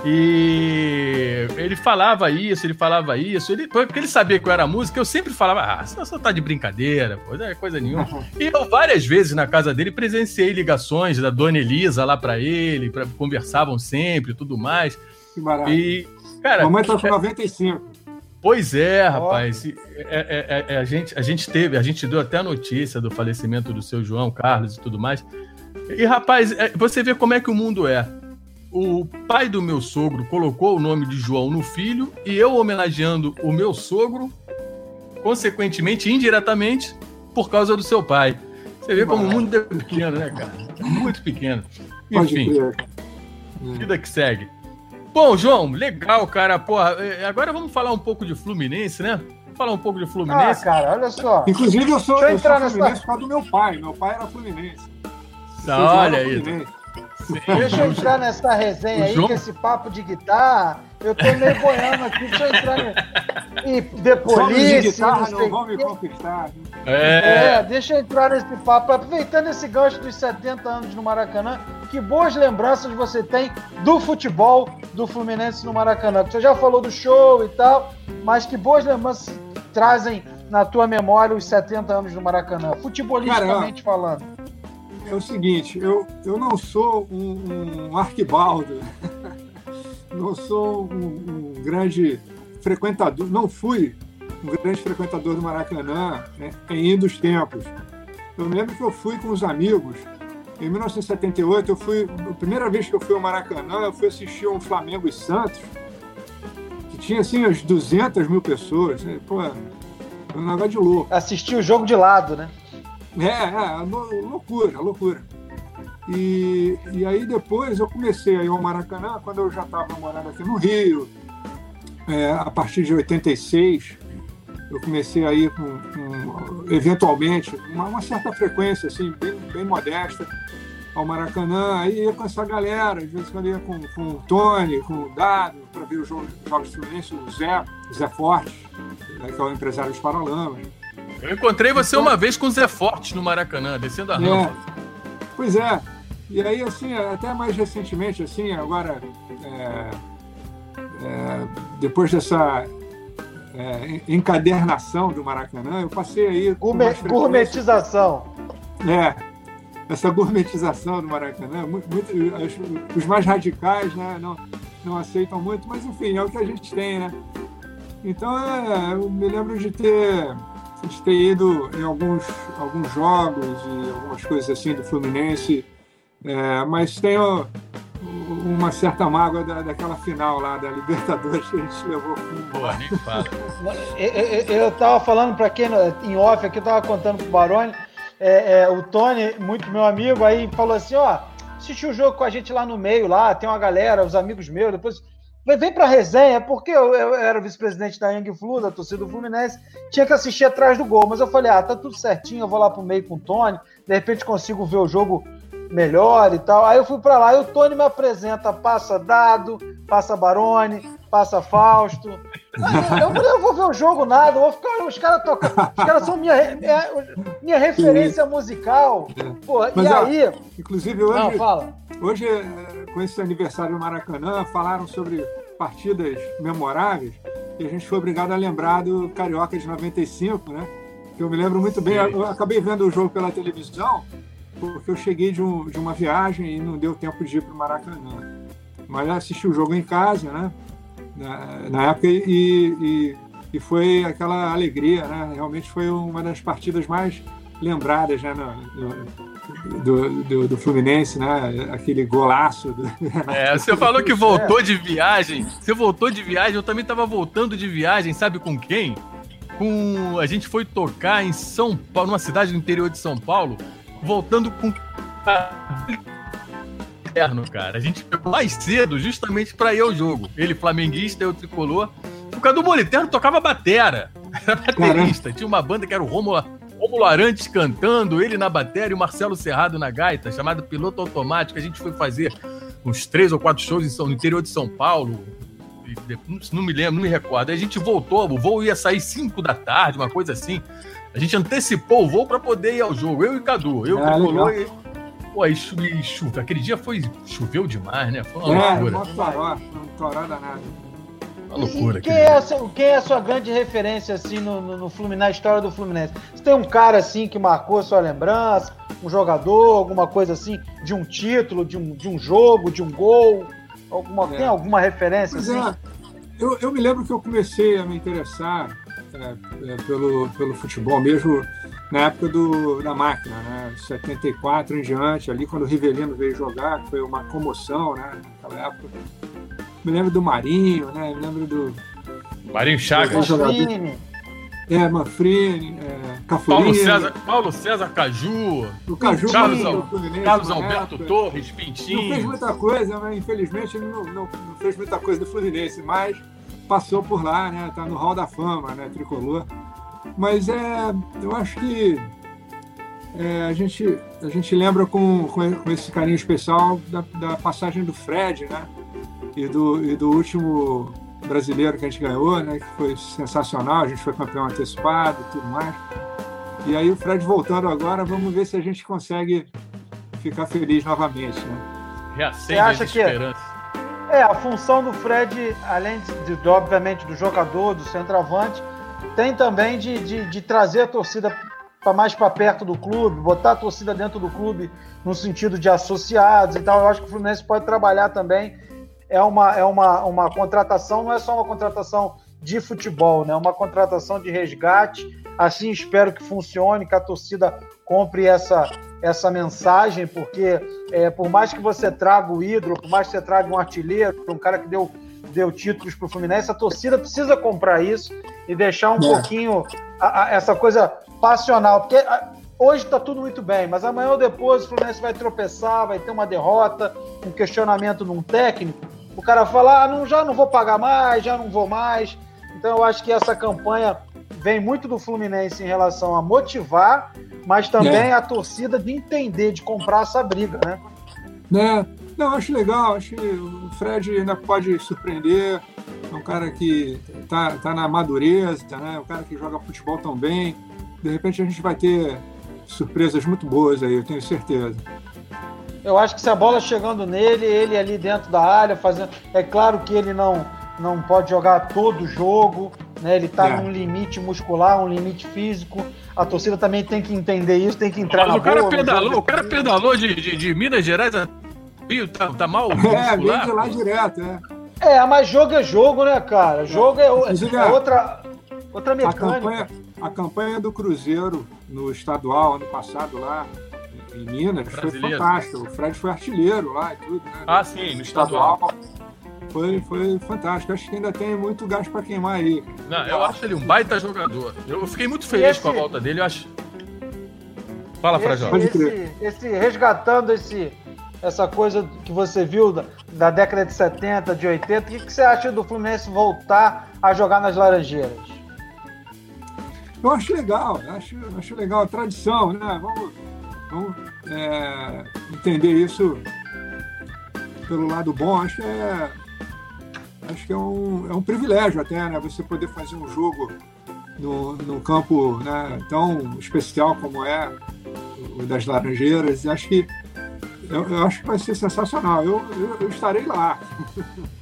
E ele falava isso, ele falava isso, ele, porque ele sabia que eu era música, eu sempre falava, ah, você só tá de brincadeira, pô, não é coisa nenhuma. Uhum. E eu várias vezes na casa dele presenciei ligações da dona Elisa lá para ele, pra, conversavam sempre e tudo mais. Que maravilha. E, cara, Mamãe tá com 95. Pois é, rapaz. É, é, é, é, a, gente, a gente teve, a gente deu até a notícia do falecimento do seu João Carlos e tudo mais. E rapaz, é, você vê como é que o mundo é. O pai do meu sogro colocou o nome de João no filho e eu homenageando o meu sogro, consequentemente, indiretamente, por causa do seu pai. Você vê como o mundo é pequeno, né, cara? Muito pequeno. Enfim, vida que segue. Bom, João, legal, cara. Porra, é, agora vamos falar um pouco de Fluminense, né? Vamos falar um pouco de Fluminense. Ah, cara, olha só. Inclusive, eu sou, eu sou Fluminense nessa... por causa do meu pai. Meu pai era Fluminense. olha aí. Deixa eu entrar nessa resenha aí, que esse papo de guitarra, eu tô meio boiando aqui, deixa eu entrar no... E de polícia, de guitarra, não, não vão me conquistar. É. é, deixa eu entrar nesse papo, aproveitando esse gancho dos 70 anos no Maracanã, que boas lembranças você tem do futebol do Fluminense no Maracanã. Você já falou do show e tal, mas que boas lembranças trazem na tua memória os 70 anos no Maracanã, futebolisticamente Cara, falando? É o seguinte, eu, eu não sou um, um arquibaldo, não sou um, um, grande frequentador, não fui um grande frequentador do Maracanã né, em indo os tempos. Eu lembro que eu fui com os amigos em 1978, eu fui, a primeira vez que eu fui ao Maracanã, eu fui assistir um Flamengo e Santos, que tinha assim as 200 mil pessoas. Né? Pô, um negócio de louco. Assistir o jogo de lado, né? É, é loucura, loucura. E, e aí depois eu comecei a ir ao Maracanã, quando eu já estava morando aqui no Rio, é, a partir de 86, eu comecei a ir com, com eventualmente, uma, uma, certa frequência, assim, bem, bem modesta, ao Maracanã, aí ia com essa galera, às vezes quando ia com, com o Tony, com o Dado, para ver os jogos, jogos Fluminense, o Zé, o Zé Forte, né, que é o empresário dos Paralamas. Eu encontrei você então, uma vez com o Zé Forte no Maracanã, descendo a rampa. É, pois é. E aí, assim, até mais recentemente, assim, agora, é, é, depois dessa é, encadernação do Maracanã, eu passei aí... Gourmet, gourmetização. É, essa gourmetização do Maracanã, muito, muito, os mais radicais né, não, não aceitam muito, mas enfim, é o que a gente tem, né? Então, é, eu me lembro de ter, de ter ido em alguns, alguns jogos e algumas coisas assim do Fluminense, é, mas tenho uma certa mágoa da, daquela final lá da Libertadores que a gente levou Boa, nem fala. eu, estava falando para quem em off aqui, eu estava contando pro Baroni, é, é, o Tony, muito meu amigo, aí falou assim: ó, assistiu o jogo com a gente lá no meio, lá, tem uma galera, os amigos meus, depois. Vem, pra resenha, porque eu, eu era vice-presidente da Young Flu, da torcida do Fluminense, tinha que assistir atrás do gol. Mas eu falei, ah, tá tudo certinho, eu vou lá pro meio com o Tony, de repente consigo ver o jogo melhor e tal. Aí eu fui para lá e o Tony me apresenta, passa Dado, passa Barone, passa Fausto. Eu falei, eu vou ver o jogo nada, eu vou ficar, os caras tocam, os caras são minha, minha, minha referência musical. Pô, Mas, e aí? Inclusive hoje, não, fala. hoje, com esse aniversário do Maracanã, falaram sobre partidas memoráveis e a gente foi obrigado a lembrar do Carioca de 95, né? Que eu me lembro muito bem, eu acabei vendo o jogo pela televisão, porque eu cheguei de, um, de uma viagem e não deu tempo de ir para o Maracanã. Mas assisti o jogo em casa, né? na, na época e, e, e, foi aquela alegria, né? Realmente foi uma das partidas mais lembradas né? No, no, do, do, do, Fluminense, né? Aquele golaço. Do... É, você falou que voltou de viagem. Você voltou de viagem, eu também estava voltando de viagem, sabe com quem? Com a gente foi tocar em São Paulo, numa cidade do interior de São Paulo, voltando com inverno, cara. A gente pegou mais cedo justamente para ir ao jogo. Ele flamenguista, eu tricolor. O Cadu Moliterno tocava batera. Era baterista. Tinha uma banda que era o Romulo, Romulo Arantes cantando, ele na bateria e o Marcelo Serrado na gaita, chamado Piloto Automático. A gente foi fazer uns três ou quatro shows em São, no interior de São Paulo. Não me lembro, não me recordo. Aí a gente voltou, o voo ia sair 5 da tarde, uma coisa assim. A gente antecipou o voo para poder ir ao jogo. Eu e Cadu. Eu, Tricolor e, Pô, aí chuva. Aquele dia foi. Choveu demais, né? Foi uma é, loucura. Uma toró, uma toró danada. Uma loucura. quem, é a, quem é a sua grande referência, assim, no, no, no Fluminense, na história do Fluminense? Você tem um cara, assim, que marcou a sua lembrança? Um jogador, alguma coisa assim, de um título, de um, de um jogo, de um gol? Alguma, é. Tem alguma referência, pois assim? É. Eu, eu me lembro que eu comecei a me interessar é, é, pelo, pelo futebol, mesmo na época do, da máquina, né? 74 em diante, ali quando o Rivelino veio jogar, foi uma comoção, né? Naquela época. Me lembro do Marinho, né? Me lembro do. Marinho Chagas. É, Manfrini, é, Cafurinha. Paulo César, Paulo César Caju. O Caju, Carlos, Carlos Alberto Torres, Pintinho. Não fez muita coisa, mas infelizmente ele não, não, não fez muita coisa do Fluminense, mas passou por lá, né? Tá no Hall da Fama, né? Tricolor. Mas é, eu acho que é, a, gente, a gente lembra com, com esse carinho especial da, da passagem do Fred, né? E do, e do último brasileiro que a gente ganhou, né? Que foi sensacional, a gente foi campeão antecipado e tudo mais. E aí o Fred voltando agora, vamos ver se a gente consegue ficar feliz novamente, né? Reacende acha que esperança. É, a função do Fred, além de, de, obviamente do jogador, do centroavante, tem também de, de, de trazer a torcida para mais para perto do clube, botar a torcida dentro do clube no sentido de associados e tal. Eu acho que o Fluminense pode trabalhar também. É uma, é uma, uma contratação, não é só uma contratação de futebol, né? É uma contratação de resgate. Assim espero que funcione, que a torcida compre essa, essa mensagem, porque é, por mais que você traga o ídolo, por mais que você traga um artilheiro, um cara que deu deu títulos para o Fluminense, a torcida precisa comprar isso e deixar um é. pouquinho a, a, essa coisa passional, porque a, hoje está tudo muito bem, mas amanhã ou depois o Fluminense vai tropeçar, vai ter uma derrota, um questionamento num técnico, o cara fala, ah, não, já não vou pagar mais, já não vou mais. Então eu acho que essa campanha vem muito do Fluminense em relação a motivar, mas também é. a torcida de entender, de comprar essa briga, né? né? Não, acho legal, acho que o Fred ainda pode surpreender. É um cara que tá, tá na madureza, né? Um cara que joga futebol tão bem. De repente a gente vai ter surpresas muito boas aí, eu tenho certeza. Eu acho que se a bola chegando nele, ele ali dentro da área, fazendo. É claro que ele não, não pode jogar todo o jogo, né? Ele está é. num limite muscular, um limite físico. A torcida também tem que entender isso, tem que entrar na o cara pedalou, O cara pedalou de, de, de Minas Gerais a tá, tá mal? É, vem de lá direto, é. É, mas jogo é jogo, né, cara? Jogo é, é, é outra, outra mecânica. A campanha, a campanha do Cruzeiro no estadual, ano passado, lá em Minas, Brasileiro. foi fantástico. O Fred foi artilheiro lá e tudo, né? Ah, sim, no estadual. Foi, foi fantástico. Acho que ainda tem muito gás para queimar aí. Não, eu acho ele um baita jogador. Eu fiquei muito feliz esse... com a volta dele. Eu acho. Fala. Esse, esse, esse resgatando esse essa coisa que você viu da, da década de 70, de 80. O que, que você acha do Fluminense voltar a jogar nas Laranjeiras? Eu acho legal, acho, acho legal a tradição, né? Vamos, vamos é, entender isso pelo lado bom. Acho que é, acho que é um, é um privilégio até, né? Você poder fazer um jogo no, no campo né, tão especial como é o das Laranjeiras. Acho que eu, eu, acho que vai ser sensacional. Eu, eu, eu, estarei lá.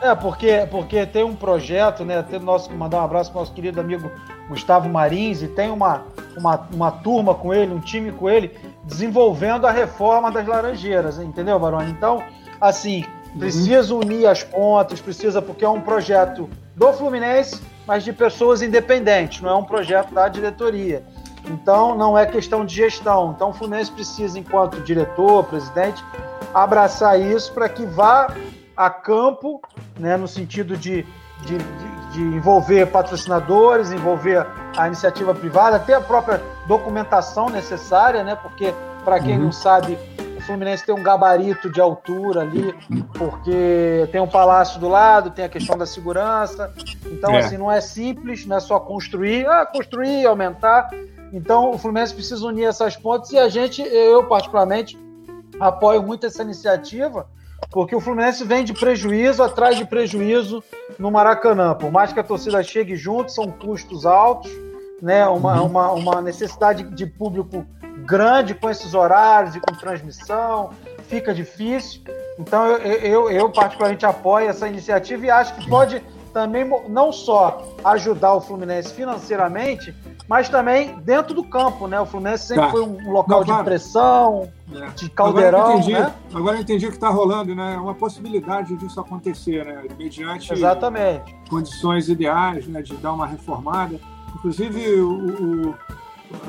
É, porque, porque tem um projeto, né? Tem nosso, mandar um abraço para o nosso querido amigo Gustavo Marins, e tem uma, uma, uma turma com ele, um time com ele, desenvolvendo a reforma das Laranjeiras, entendeu, Baroni? Então, assim, precisa uhum. unir as pontas, precisa, porque é um projeto do Fluminense, mas de pessoas independentes, não é um projeto da diretoria. Então, não é questão de gestão. Então, o Fluminense precisa, enquanto diretor, presidente, abraçar isso para que vá a campo, né, no sentido de, de, de, envolver patrocinadores, envolver a iniciativa privada, até a própria documentação necessária, né, porque, para quem uhum. não sabe, o Fluminense tem um gabarito de altura ali, porque tem um palácio do lado, tem a questão da segurança. Então, é. assim, não é simples, não é só construir, ah, construir, aumentar. Então, o Fluminense precisa unir essas pontas e a gente, eu particularmente, apoio muito essa iniciativa, porque o Fluminense vem de prejuízo atrás de prejuízo no Maracanã. Por mais que a torcida chegue junto, são custos altos, né? uma, uhum. uma, uma necessidade de público grande com esses horários e com transmissão, fica difícil. Então, eu, eu, eu particularmente apoio essa iniciativa e acho que pode também não só ajudar o Fluminense financeiramente, mas também dentro do campo, né? O Fluminense sempre tá. foi um local não, de pressão, é. de caldeirão. Agora eu entendi, né? agora eu entendi o que está rolando, né? É uma possibilidade disso acontecer, né? Mediante Exatamente. condições ideais, né? De dar uma reformada. Inclusive, o, o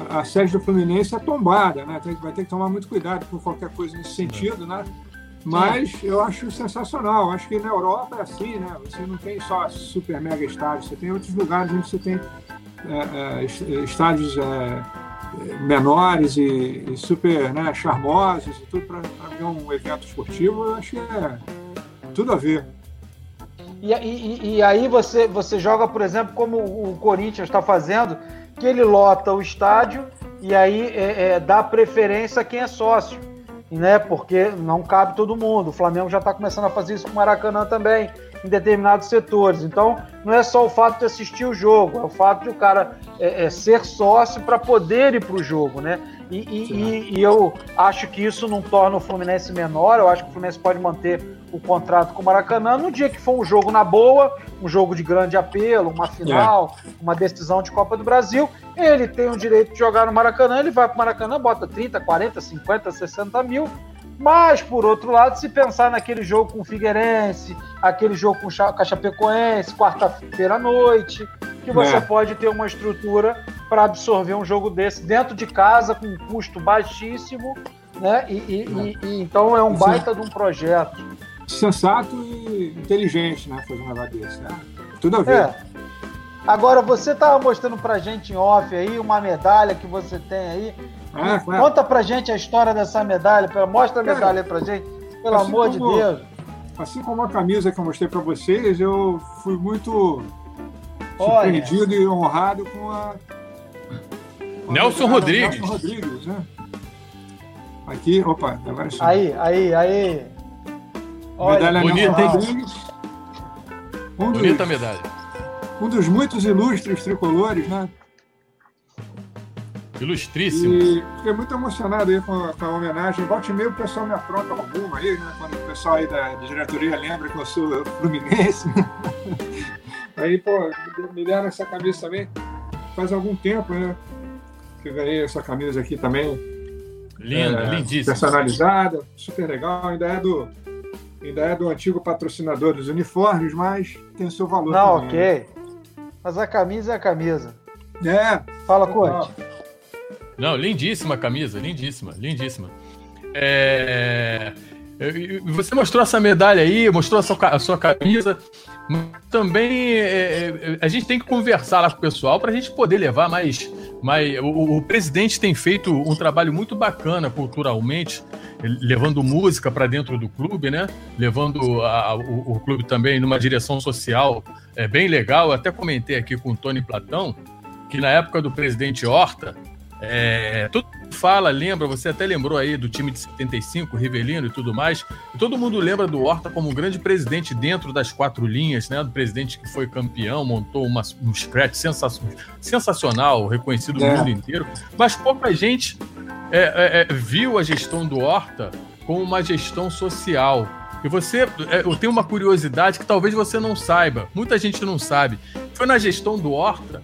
a sede do Fluminense é tombada, né? Vai ter que tomar muito cuidado com qualquer coisa nesse sentido, né? Mas eu acho sensacional. Acho que na Europa é assim, né? Você não tem só super mega estádios, você tem outros lugares onde você tem estádios é, menores e, e, super né, charmosos e tudo para ver um evento esportivo. Eu acho que é tudo a ver. E, e, e aí você, você joga, por exemplo, como o Corinthians está fazendo, que ele lota o estádio e aí é, é, dá preferência a quem é sócio né? Porque não cabe todo mundo. O Flamengo já está começando a fazer isso com o Maracanã também, em determinados setores. Então, não é só o fato de assistir o jogo, é o fato de o cara é, é ser sócio para poder ir para o jogo, né? E, e, e, eu acho que isso não torna o Fluminense menor. Eu acho que o Fluminense pode manter o contrato com o Maracanã no dia que for um jogo na boa, um jogo de grande apelo, uma final, é. uma decisão de Copa do Brasil. Ele tem o direito de jogar no Maracanã, ele vai para o Maracanã, bota 30, 40, 50, 60 mil. Mas, por outro lado, se pensar naquele jogo com o Figueirense, aquele jogo com o Chapecoense, quarta-feira à noite, que você é. pode ter uma estrutura para absorver um jogo desse dentro de casa com um custo baixíssimo, né? E, e, e, e então é um baita de um projeto. Sensato e inteligente, né? Fazer um negócio desse, né? Tudo a ver. É. Agora, você estava mostrando pra gente em off aí uma medalha que você tem aí. É, Conta pra gente a história dessa medalha. Mostra a medalha aí pra gente, pelo assim amor como, de Deus. Assim como a camisa que eu mostrei pra vocês, eu fui muito surpreendido e honrado com a. Com Nelson a Rodrigues. Nelson Rodrigues, né? Aqui, opa, agora sim. Aí, aí, aí. Olha, medalha bonita, Nelson Rodrigues. Um dos, bonita medalha. Um dos muitos ilustres tricolores, né? Ilustríssimo. E fiquei muito emocionado aí com a, com a homenagem. Volte e meio o pessoal me apronta alguma aí, né? Quando o pessoal aí da, da diretoria lembra que eu sou fluminense. Aí, pô, me deram essa camisa também faz algum tempo, né? Que eu ganhei essa camisa aqui também. Linda, é, lindíssima. Personalizada, super legal. Ainda é do, ainda é do antigo patrocinador dos uniformes, mas tem o seu valor Não, também. ok. Mas a camisa é a camisa. É. Fala, Corte. Não, lindíssima camisa, lindíssima, lindíssima. É... Você mostrou essa medalha aí, mostrou a sua, a sua camisa. Também é, é, a gente tem que conversar lá com o pessoal para a gente poder levar mais. mais o, o, presidente tem feito um trabalho muito bacana culturalmente, levando música para dentro do clube, né? Levando a, o, o, clube também numa direção social é, bem legal. Eu até comentei aqui com o Tony Platão que na época do presidente Horta, é, todo mundo fala, lembra, você até lembrou aí do time de 75, Rivelino e tudo mais. E todo mundo lembra do Horta como um grande presidente dentro das quatro linhas, né? Do presidente que foi campeão, montou uma, um scratch sensacional, reconhecido é. no mundo inteiro. Mas pouca gente é, é, é, viu a gestão do Horta como uma gestão social. E você, é, eu tenho uma curiosidade que talvez você não saiba, muita gente não sabe. Foi na gestão do Horta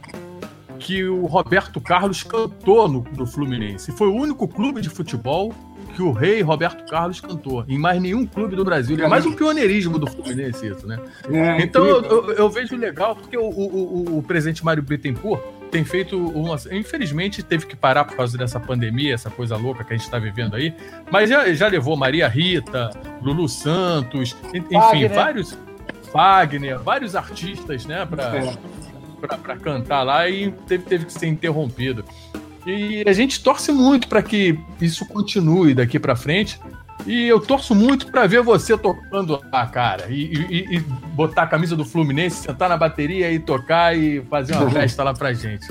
que o Roberto Carlos cantou no, no Fluminense. Foi o único clube de futebol que o rei Roberto Carlos cantou. Em mais nenhum clube do Brasil. É mais um pioneirismo do Fluminense isso, né? É, então eu, eu, eu, vejo legal porque o, o, o, presidente Mário Bittencourt tem feito uma... Infelizmente teve que parar por causa dessa pandemia, essa coisa louca que a gente está vivendo aí. Mas já, já levou Maria Rita, Lulu Santos, enfim, Wagner. vários... Wagner, vários artistas, né, para é para cantar lá e teve, teve que ser interrompido. E a gente torce muito para que isso continue daqui para frente. E eu torço muito para ver você tocando lá, cara. E, e, e, botar a camisa do Fluminense, sentar na bateria e tocar e fazer uma festa lá pra gente.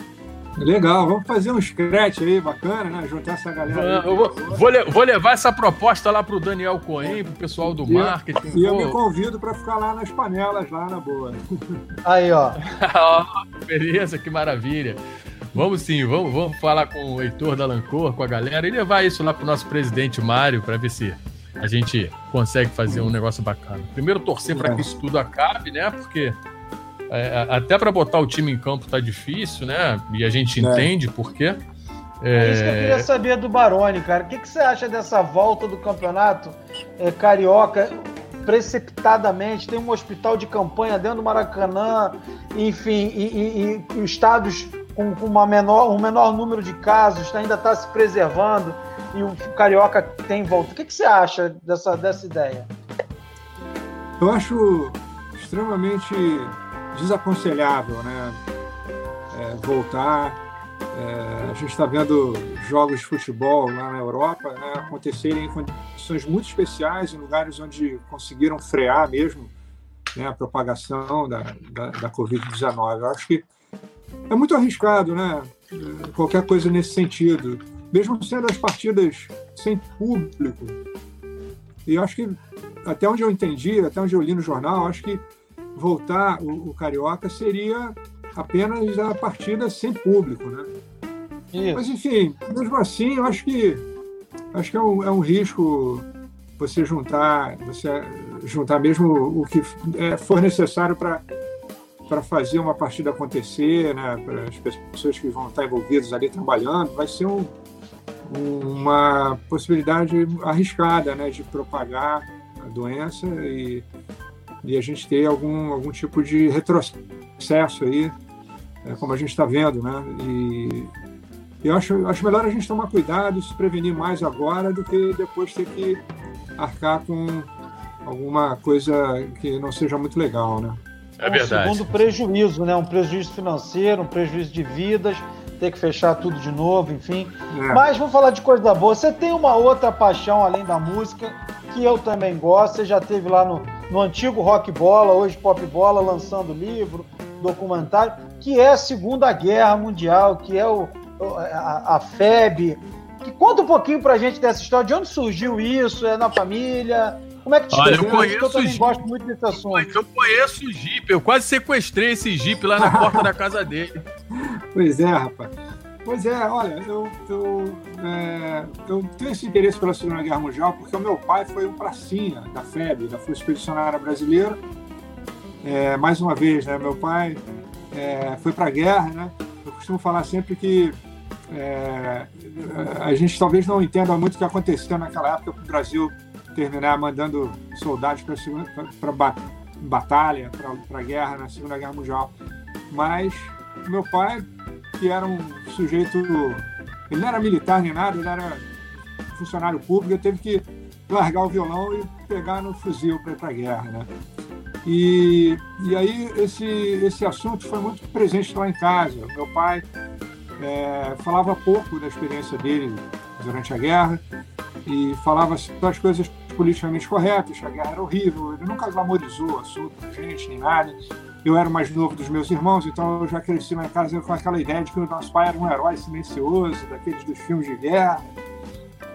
Legal, vamos fazer um scratch aí bacana, né? Juntar essa galera. Aí, eu vou, vou, vou, levar essa proposta lá pro Daniel Cohen, pro pessoal do e marketing. E eu me convido para ficar lá nas panelas, lá na boa. Aí, ó. Beleza, que maravilha. Vamos sim, vamos, vamos falar com o Heitor da Lancor, com a galera, e levar isso lá pro nosso presidente Mário, para ver se a gente consegue fazer um negócio bacana. Primeiro torcer para que isso tudo acabe, né? Porque é, até para botar o time em campo tá difícil, né? E a gente é. entende por quê. É... isso que eu queria saber do Baroni, cara. O que, que você acha dessa volta do campeonato é, carioca precipitadamente? Tem um hospital de campanha dentro do Maracanã, enfim, e, e, e estados com, com uma menor, um menor número de casos ainda está se preservando e o carioca tem volta. O que, que você acha dessa, dessa ideia? Eu acho extremamente desaconselhável, né? É, voltar. É, a gente está vendo jogos de futebol lá na Europa né, acontecerem em condições muito especiais, em lugares onde conseguiram frear mesmo né, a propagação da, da, da Covid-19. Eu acho que é muito arriscado, né? Qualquer coisa nesse sentido. Mesmo sendo as partidas sem público. E acho que, até onde eu entendi, até onde eu li no jornal, acho que voltar o, o Carioca seria apenas a partida sem público, né? Isso. Mas, enfim, mesmo assim, eu acho que acho que é um, é um risco você juntar, você juntar mesmo o que é, for necessário para para fazer uma partida acontecer, né, para as pessoas que vão estar envolvidas ali trabalhando, vai ser um, uma possibilidade arriscada né, de propagar a doença e, e a gente ter algum, algum tipo de retrocesso aí, é, como a gente está vendo. Né? E eu acho, acho melhor a gente tomar cuidado e se prevenir mais agora do que depois ter que arcar com alguma coisa que não seja muito legal, né? É verdade. Um segundo prejuízo, né? Um prejuízo financeiro, um prejuízo de vidas, ter que fechar tudo de novo, enfim. É. Mas vamos falar de coisa boa. Você tem uma outra paixão além da música, que eu também gosto. Você já teve lá no, no antigo Rock Bola, hoje Pop Bola, lançando livro, documentário, que é a Segunda Guerra Mundial, que é o, a, a FEB. Que conta um pouquinho pra gente dessa história, de onde surgiu isso? É na família? Como é que te Olha, eu conheço eu também gosto muito desse assunto. Eu conheço o Jeep, eu quase sequestrei esse Jeep lá na porta da casa dele. Pois é, rapaz. Pois é, olha, eu, eu, é, eu tenho esse interesse pela Segunda Guerra Mundial porque o meu pai foi um pracinha da FEB, da Força Expedicionária Brasileira. É, mais uma vez, né, meu pai é, foi para a guerra, né? Eu costumo falar sempre que é, a gente talvez não entenda muito o que aconteceu naquela época para o Brasil terminar mandando soldados para batalha, para guerra, na Segunda Guerra Mundial. Mas meu pai, que era um sujeito. Ele não era militar nem nada, ele era funcionário público, teve que largar o violão e pegar no fuzil para ir para a guerra. Né? E, e aí esse, esse assunto foi muito presente lá em casa. Meu pai é, falava pouco da experiência dele durante a guerra e falava das coisas politicamente corretos, a guerra era horrível, ele nunca glamorizou o assunto pra gente, nem nada. Eu era o mais novo dos meus irmãos, então eu já cresci na casa com aquela ideia de que o nosso pai era um herói silencioso, daqueles dos filmes de guerra.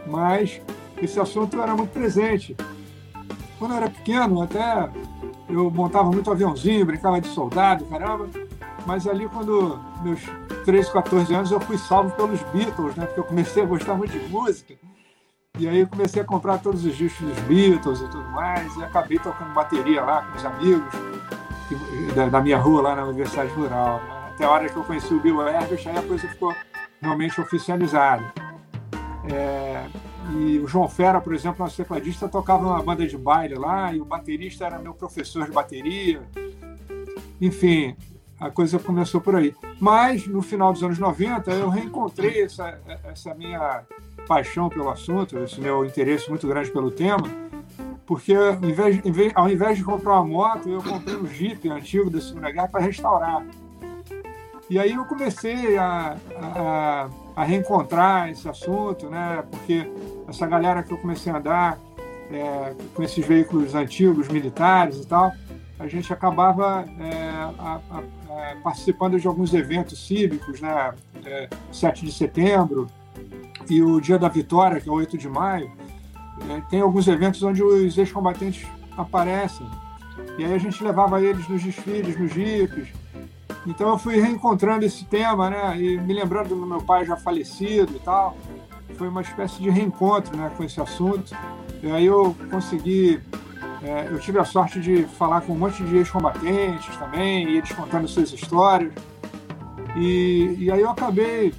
Mas esse assunto era muito presente. Quando eu era pequeno, até eu montava muito aviãozinho, brincava de soldado, caramba. Mas ali, quando meus 13, 14 anos, eu fui salvo pelos Beatles, né? Porque eu comecei a gostar muito de música. E aí eu comecei a comprar todos os discos dos Beatles e tudo mais, e acabei tocando bateria lá com os amigos da, da minha rua, lá na Universidade Rural. Até a hora que eu conheci o Bill Herbert, aí a coisa ficou realmente oficializada. É, e o João Fera, por exemplo, nosso tecladista, tocava numa banda de baile lá, e o baterista era meu professor de bateria. Enfim, a coisa começou por aí. Mas, no final dos anos 90, eu reencontrei essa, essa minha paixão pelo assunto, esse meu interesse muito grande pelo tema, porque ao invés, ao invés de comprar uma moto, eu comprei um Jeep antigo da Segunda Guerra para restaurar. E aí eu comecei a, a, a, reencontrar esse assunto, né? porque essa galera que eu comecei a andar é, com esses veículos antigos, militares e tal, a gente acabava é, a, a, participando de alguns eventos cívicos, né? É, 7 de setembro, e o Dia da Vitória, que é o 8 de maio, é, tem alguns eventos onde os ex-combatentes aparecem. E aí a gente levava eles nos desfiles, nos jipes. Então eu fui reencontrando esse tema, né? E me lembrando do meu pai já falecido e tal. Foi uma espécie de reencontro né, com esse assunto. E aí eu consegui É, eu tive a sorte de falar com um monte de ex-combatentes também, e eles contando suas histórias. E, e aí eu acabei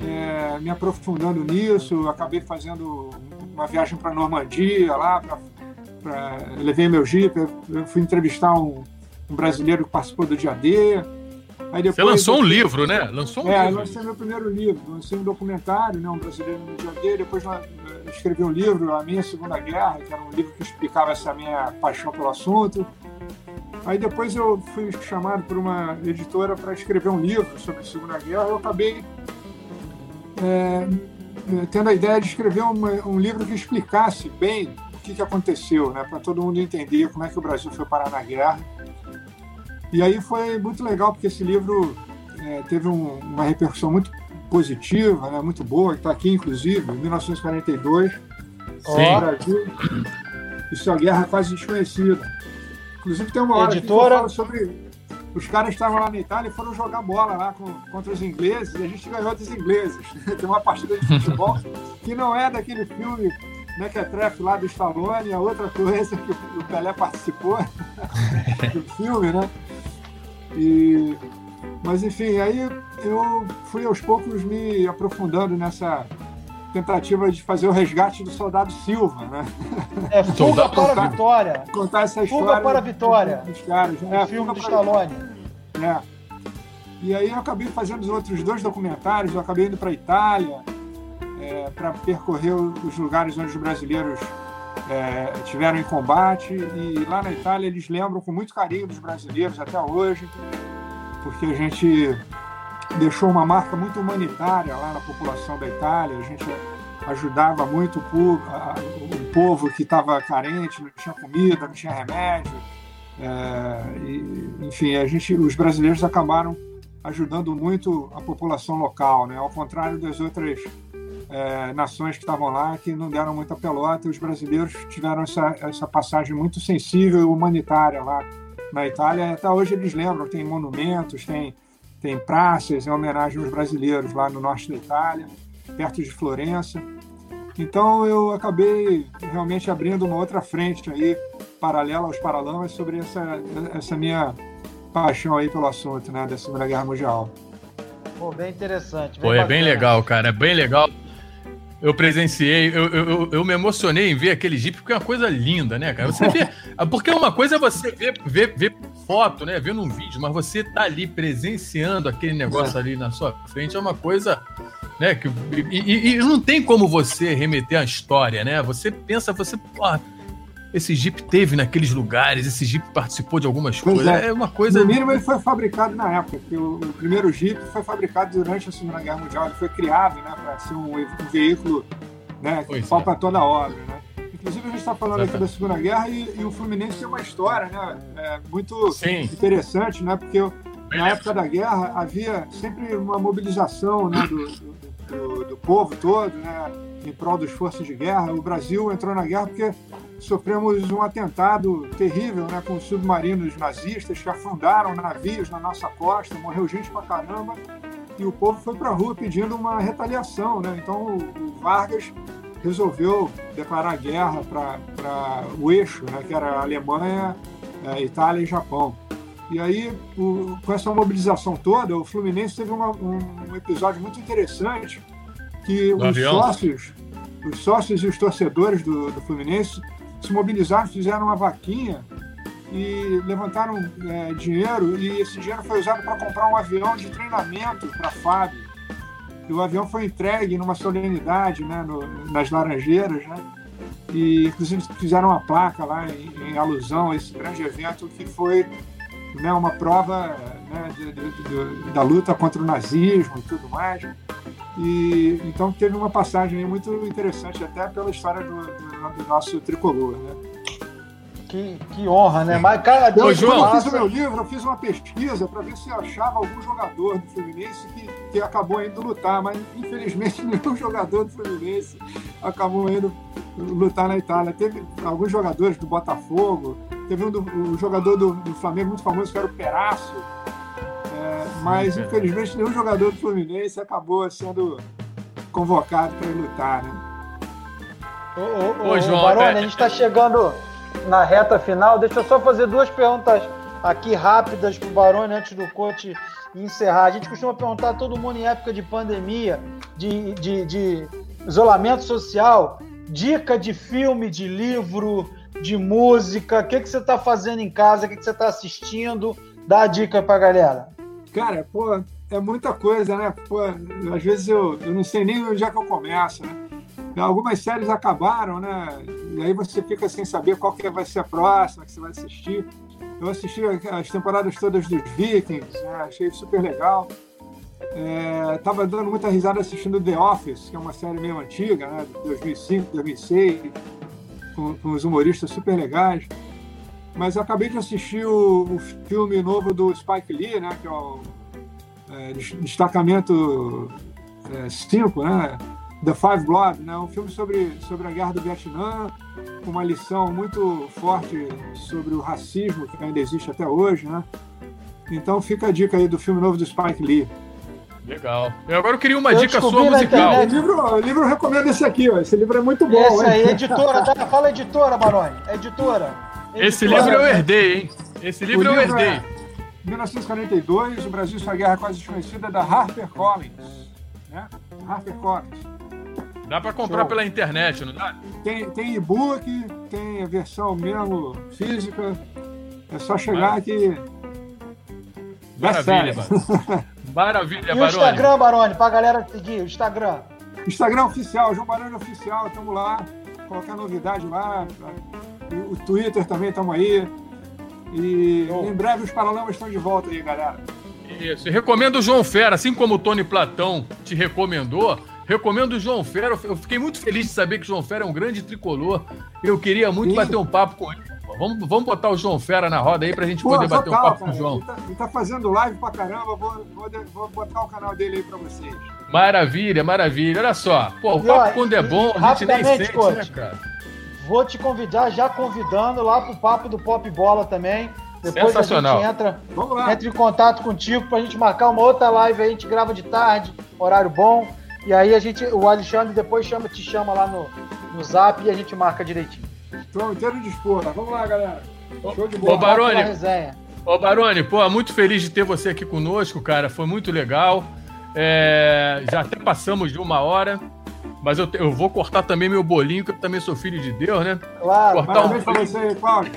é, me aprofundando nisso, acabei fazendo uma viagem para Normandia lá, pra, pra, levei meu jeep, eu fui entrevistar um, um brasileiro que participou do dia D. Aí depois, Você lançou um livro, né? Lançou um é, livro. lancei meu primeiro livro, lancei um documentário, né, um brasileiro no dia D, depois escrevi um livro, A Minha Segunda Guerra, que era um livro que explicava essa minha paixão pelo assunto. Aí depois eu fui chamado por uma editora para escrever um livro sobre a Segunda Guerra. Eu acabei é, tendo a ideia de escrever uma, um livro que explicasse bem o que, que aconteceu, né, para todo mundo entender como é que o Brasil foi parar na guerra. E aí foi muito legal, porque esse livro é, teve um, uma repercussão muito positiva, né, muito boa, que está aqui, inclusive, em 1942. Sim. Brasil. Isso é uma guerra quase desconhecida. Inclusive, tem uma hora Editora... que fala sobre. Os caras estavam lá na Itália e foram jogar bola lá com, contra os ingleses e a gente ganhou dos ingleses. tem uma partida de futebol que não é daquele filme Mequetrefe lá do Stallone, é outra coisa que o Pelé participou do filme, né? E, mas enfim, aí eu fui aos poucos me aprofundando nessa tentativa de fazer o resgate do soldado Silva, né? É Fuga para a Vitória. Contar essa história. Fuga para a Vitória. Dos caras. É, filme do Stallone. É. E aí eu acabei fazendo os outros dois documentários, eu acabei indo para a Itália é, para percorrer os lugares onde os brasileiros é, tiveram em combate e lá na Itália eles lembram com muito carinho dos brasileiros até hoje, porque a gente deixou uma marca muito humanitária lá na população da Itália. A gente ajudava muito o povo, que estava carente, não tinha comida, não tinha remédio. É, e, enfim, a gente, os brasileiros acabaram ajudando muito a população local, né? Ao contrário das outras é, nações que estavam lá que não deram muita pelota, os brasileiros tiveram essa, essa passagem muito sensível e humanitária lá na Itália. Até hoje eles lembram, tem monumentos, tem tem praças em homenagem aos brasileiros lá no norte da Itália, perto de Florença. Então eu acabei realmente abrindo uma outra frente aí, paralela aos Paralamas, sobre essa, essa minha paixão aí pelo assunto, né, da Segunda Guerra Mundial. Pô, bem interessante. Bem Pô, é bem legal, cara, é bem legal. Eu presenciei, eu, eu, eu, me emocionei em ver aquele Jeep, porque é uma coisa linda, né, cara? Você vê. Porque uma coisa é você ver, ver, ver foto, né? Vendo um vídeo, mas você tá ali presenciando aquele negócio é. ali na sua frente é uma coisa. Né, que, e, e, e não tem como você remeter a história, né? Você pensa, você. Pô, esse Jeep teve naqueles lugares, esse Jeep participou de algumas pois coisas. É. é. uma coisa. No mínimo, ele foi fabricado na época, porque o, o, primeiro Jeep foi fabricado durante a Segunda Guerra Mundial. Ele foi criado né, para ser um, um, veículo né, que falta é. toda a obra. Né? Inclusive, a gente está falando aqui da Segunda Guerra e, e, o Fluminense tem uma história né, é, muito Sim. interessante, né, porque na época da guerra havia sempre uma mobilização né, do, do, do, do povo todo né, em prol dos forças de guerra. O Brasil entrou na guerra porque sofremos um atentado terrível né, com submarinos nazistas que afundaram navios na nossa costa, morreu gente pra caramba, e o povo foi para a rua pedindo uma retaliação. Né? Então o Vargas resolveu declarar guerra para o eixo, né, que era Alemanha, a Itália e Japão. E aí, o, com essa mobilização toda, o Fluminense teve uma, um, um, episódio muito interessante que os sócios, os sócios e os torcedores do, do Fluminense se mobilizaram, fizeram uma vaquinha e levantaram é, dinheiro e esse dinheiro foi usado para comprar um avião de treinamento para a FAB. E o avião foi entregue numa solenidade né, no, nas Laranjeiras, né? E inclusive fizeram uma placa lá em, em alusão a esse grande evento que foi né, uma prova né, de, de, de, da luta contra o nazismo e tudo mais. E então teve uma passagem muito interessante até pela história do, do, do nosso tricolor, né? Que, que honra, né? Mas, cara, eu, João, eu fiz o meu livro, eu fiz uma pesquisa para ver se achava algum jogador do Fluminense que, que acabou indo lutar, mas infelizmente nenhum jogador do Fluminense acabou indo lutar na Itália. Teve alguns jogadores do Botafogo, teve um, do, um jogador do, do Flamengo muito famoso que era o Peraço, mas é. infelizmente nenhum jogador do Fluminense acabou sendo convocado para lutar, né? Ô, ô, ô, ô João, Barone, é... a gente está chegando. na reta final. Deixa eu só fazer duas perguntas aqui rápidas para o Barone antes do coach encerrar. A gente costuma perguntar a todo mundo em época de pandemia, de, de, de isolamento social, dica de filme, de livro, de música, o que, que você está fazendo em casa, o que, que você está assistindo, dá a dica para a galera. Cara, pô, é muita coisa, né? Pô, às vezes eu, eu não sei nem onde é que eu começo, né? Algumas séries acabaram, né? E aí você fica sem saber qual que vai ser a próxima que você vai assistir. Eu assisti as temporadas todas dos Vikings, né? achei super legal. É, tava dando muita risada assistindo The Office, que é uma série meio antiga, né? De 2005, 2006, com, com os humoristas super legais. Mas acabei de assistir o, o filme novo do Spike Lee, né? Que é o é, Destacamento 5, é, né? The Five Blood, né? um filme sobre, sobre a guerra do Vietnã, com uma lição muito forte sobre o racismo que ainda existe até hoje. Né? Então fica a dica aí do filme novo do Spike Lee. Legal. Eu agora eu queria uma eu dica sua musical. O livro, o livro eu recomendo esse aqui, ó. Esse livro é muito bom. Esse aí, editora, tá? fala editora, Baroni. Editora. editora. Esse livro eu herdei, hein? Esse livro, livro eu herdei. É 1942, o Brasil sua guerra quase desconhecida da HarperCollins. Né? HarperCollins. Dá para comprar Show. pela internet, não dá? Tem, tem e-book, tem a versão mesmo física. É só chegar aqui. Maravilha, Maravilha, Baroni. E o Instagram, Baroni, pra galera seguir, o Instagram. Instagram oficial, João Baroni Oficial, estamos lá. Colocar novidade lá. O Twitter também, estamos aí. E Bom. em breve os Paralamas estão de volta aí, galera. Isso. E recomendo o João Fera, assim como o Tony Platão te recomendou. Recomendo o João Fera. Eu fiquei muito feliz de saber que o João Fera é um grande tricolor. Eu queria muito Sim. bater um papo com ele. Vamos, vamos botar o João Fera na roda aí pra gente Pô, poder bater total, um papo cara. com o João. Ele tá, ele tá, fazendo live pra caramba. Vou, vou, vou, botar o canal dele aí pra vocês. Maravilha, maravilha. Olha só. Pô, o papo quando é bom, a gente nem sente, coach, né, cara? Vou te convidar, já convidando lá pro papo do Pop Bola também. Depois Sensacional. a gente entra, entra em contato contigo pra gente marcar uma outra live aí. A gente grava de tarde, horário bom. E aí a gente, o Alexandre depois chama, te chama lá no, no zap e a gente marca direitinho. Estou inteiro dispor. Vamos lá, galera. Show de bola. Ô, Barone, ô, Barone, pô, muito feliz de ter você aqui conosco, cara. Foi muito legal. É, já até passamos de uma hora. Mas eu, eu vou cortar também meu bolinho, que eu também sou filho de Deus, né? Claro, cortar um bolinho, você, Cláudio.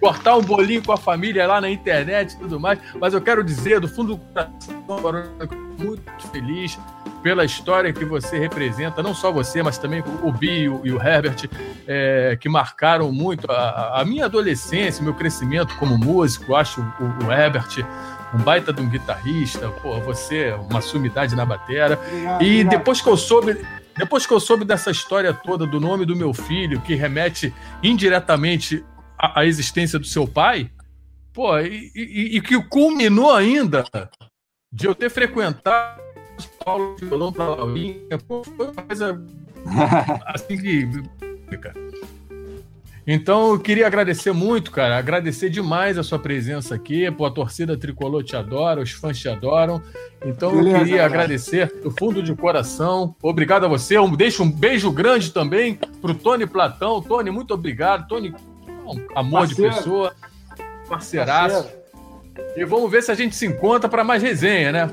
Cortar um bolinho com a família lá na internet e tudo mais. Mas eu quero dizer, do fundo do coração, muito feliz pela história que você representa, não só você, mas também o Bi e o, Herbert, é, que marcaram muito a, a, minha adolescência, meu crescimento como músico. Acho o, o Herbert um baita de um guitarrista, pô, você uma sumidade na batera. Obrigado, e obrigado. depois que eu soube, depois que eu soube dessa história toda do nome do meu filho, que remete indiretamente à, à existência do seu pai, pô, e, e, e que culminou ainda de eu ter frequentado Paulo violão para Laurinha, pô, foi uma coisa assim que. Então, eu queria agradecer muito, cara, agradecer demais a sua presença aqui. Pô, a torcida tricolor te adora, os fãs te adoram. Então, Beleza, eu queria agradecer do fundo de coração. Obrigado a você. Um, deixo um beijo grande também pro Tony Platão. Tony, muito obrigado. Tony, um amor Parceiro. de pessoa, parceiraço. Parceiro. E vamos ver se a gente se encontra para mais resenha, né?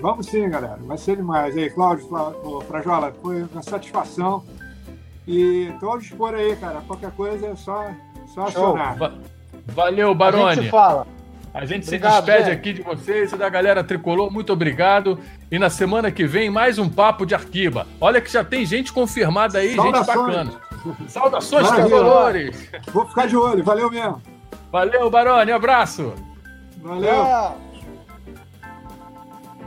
Vamos sim, galera. Vai ser demais. E aí, Cláudio, Frajola, foi uma satisfação. E tô ao dispor aí, cara. Qualquer coisa é só, só acionar. Valeu, Baroni. A gente se fala. A gente obrigado, se despede aqui de vocês e da galera tricolor. Muito obrigado. E na semana que vem, mais um papo de arquiba. Olha que já tem gente confirmada aí, Saudações. gente bacana. Saudações, tricolores. Vou ficar de olho. Valeu mesmo. Valeu, Baroni. Abraço. Valeu.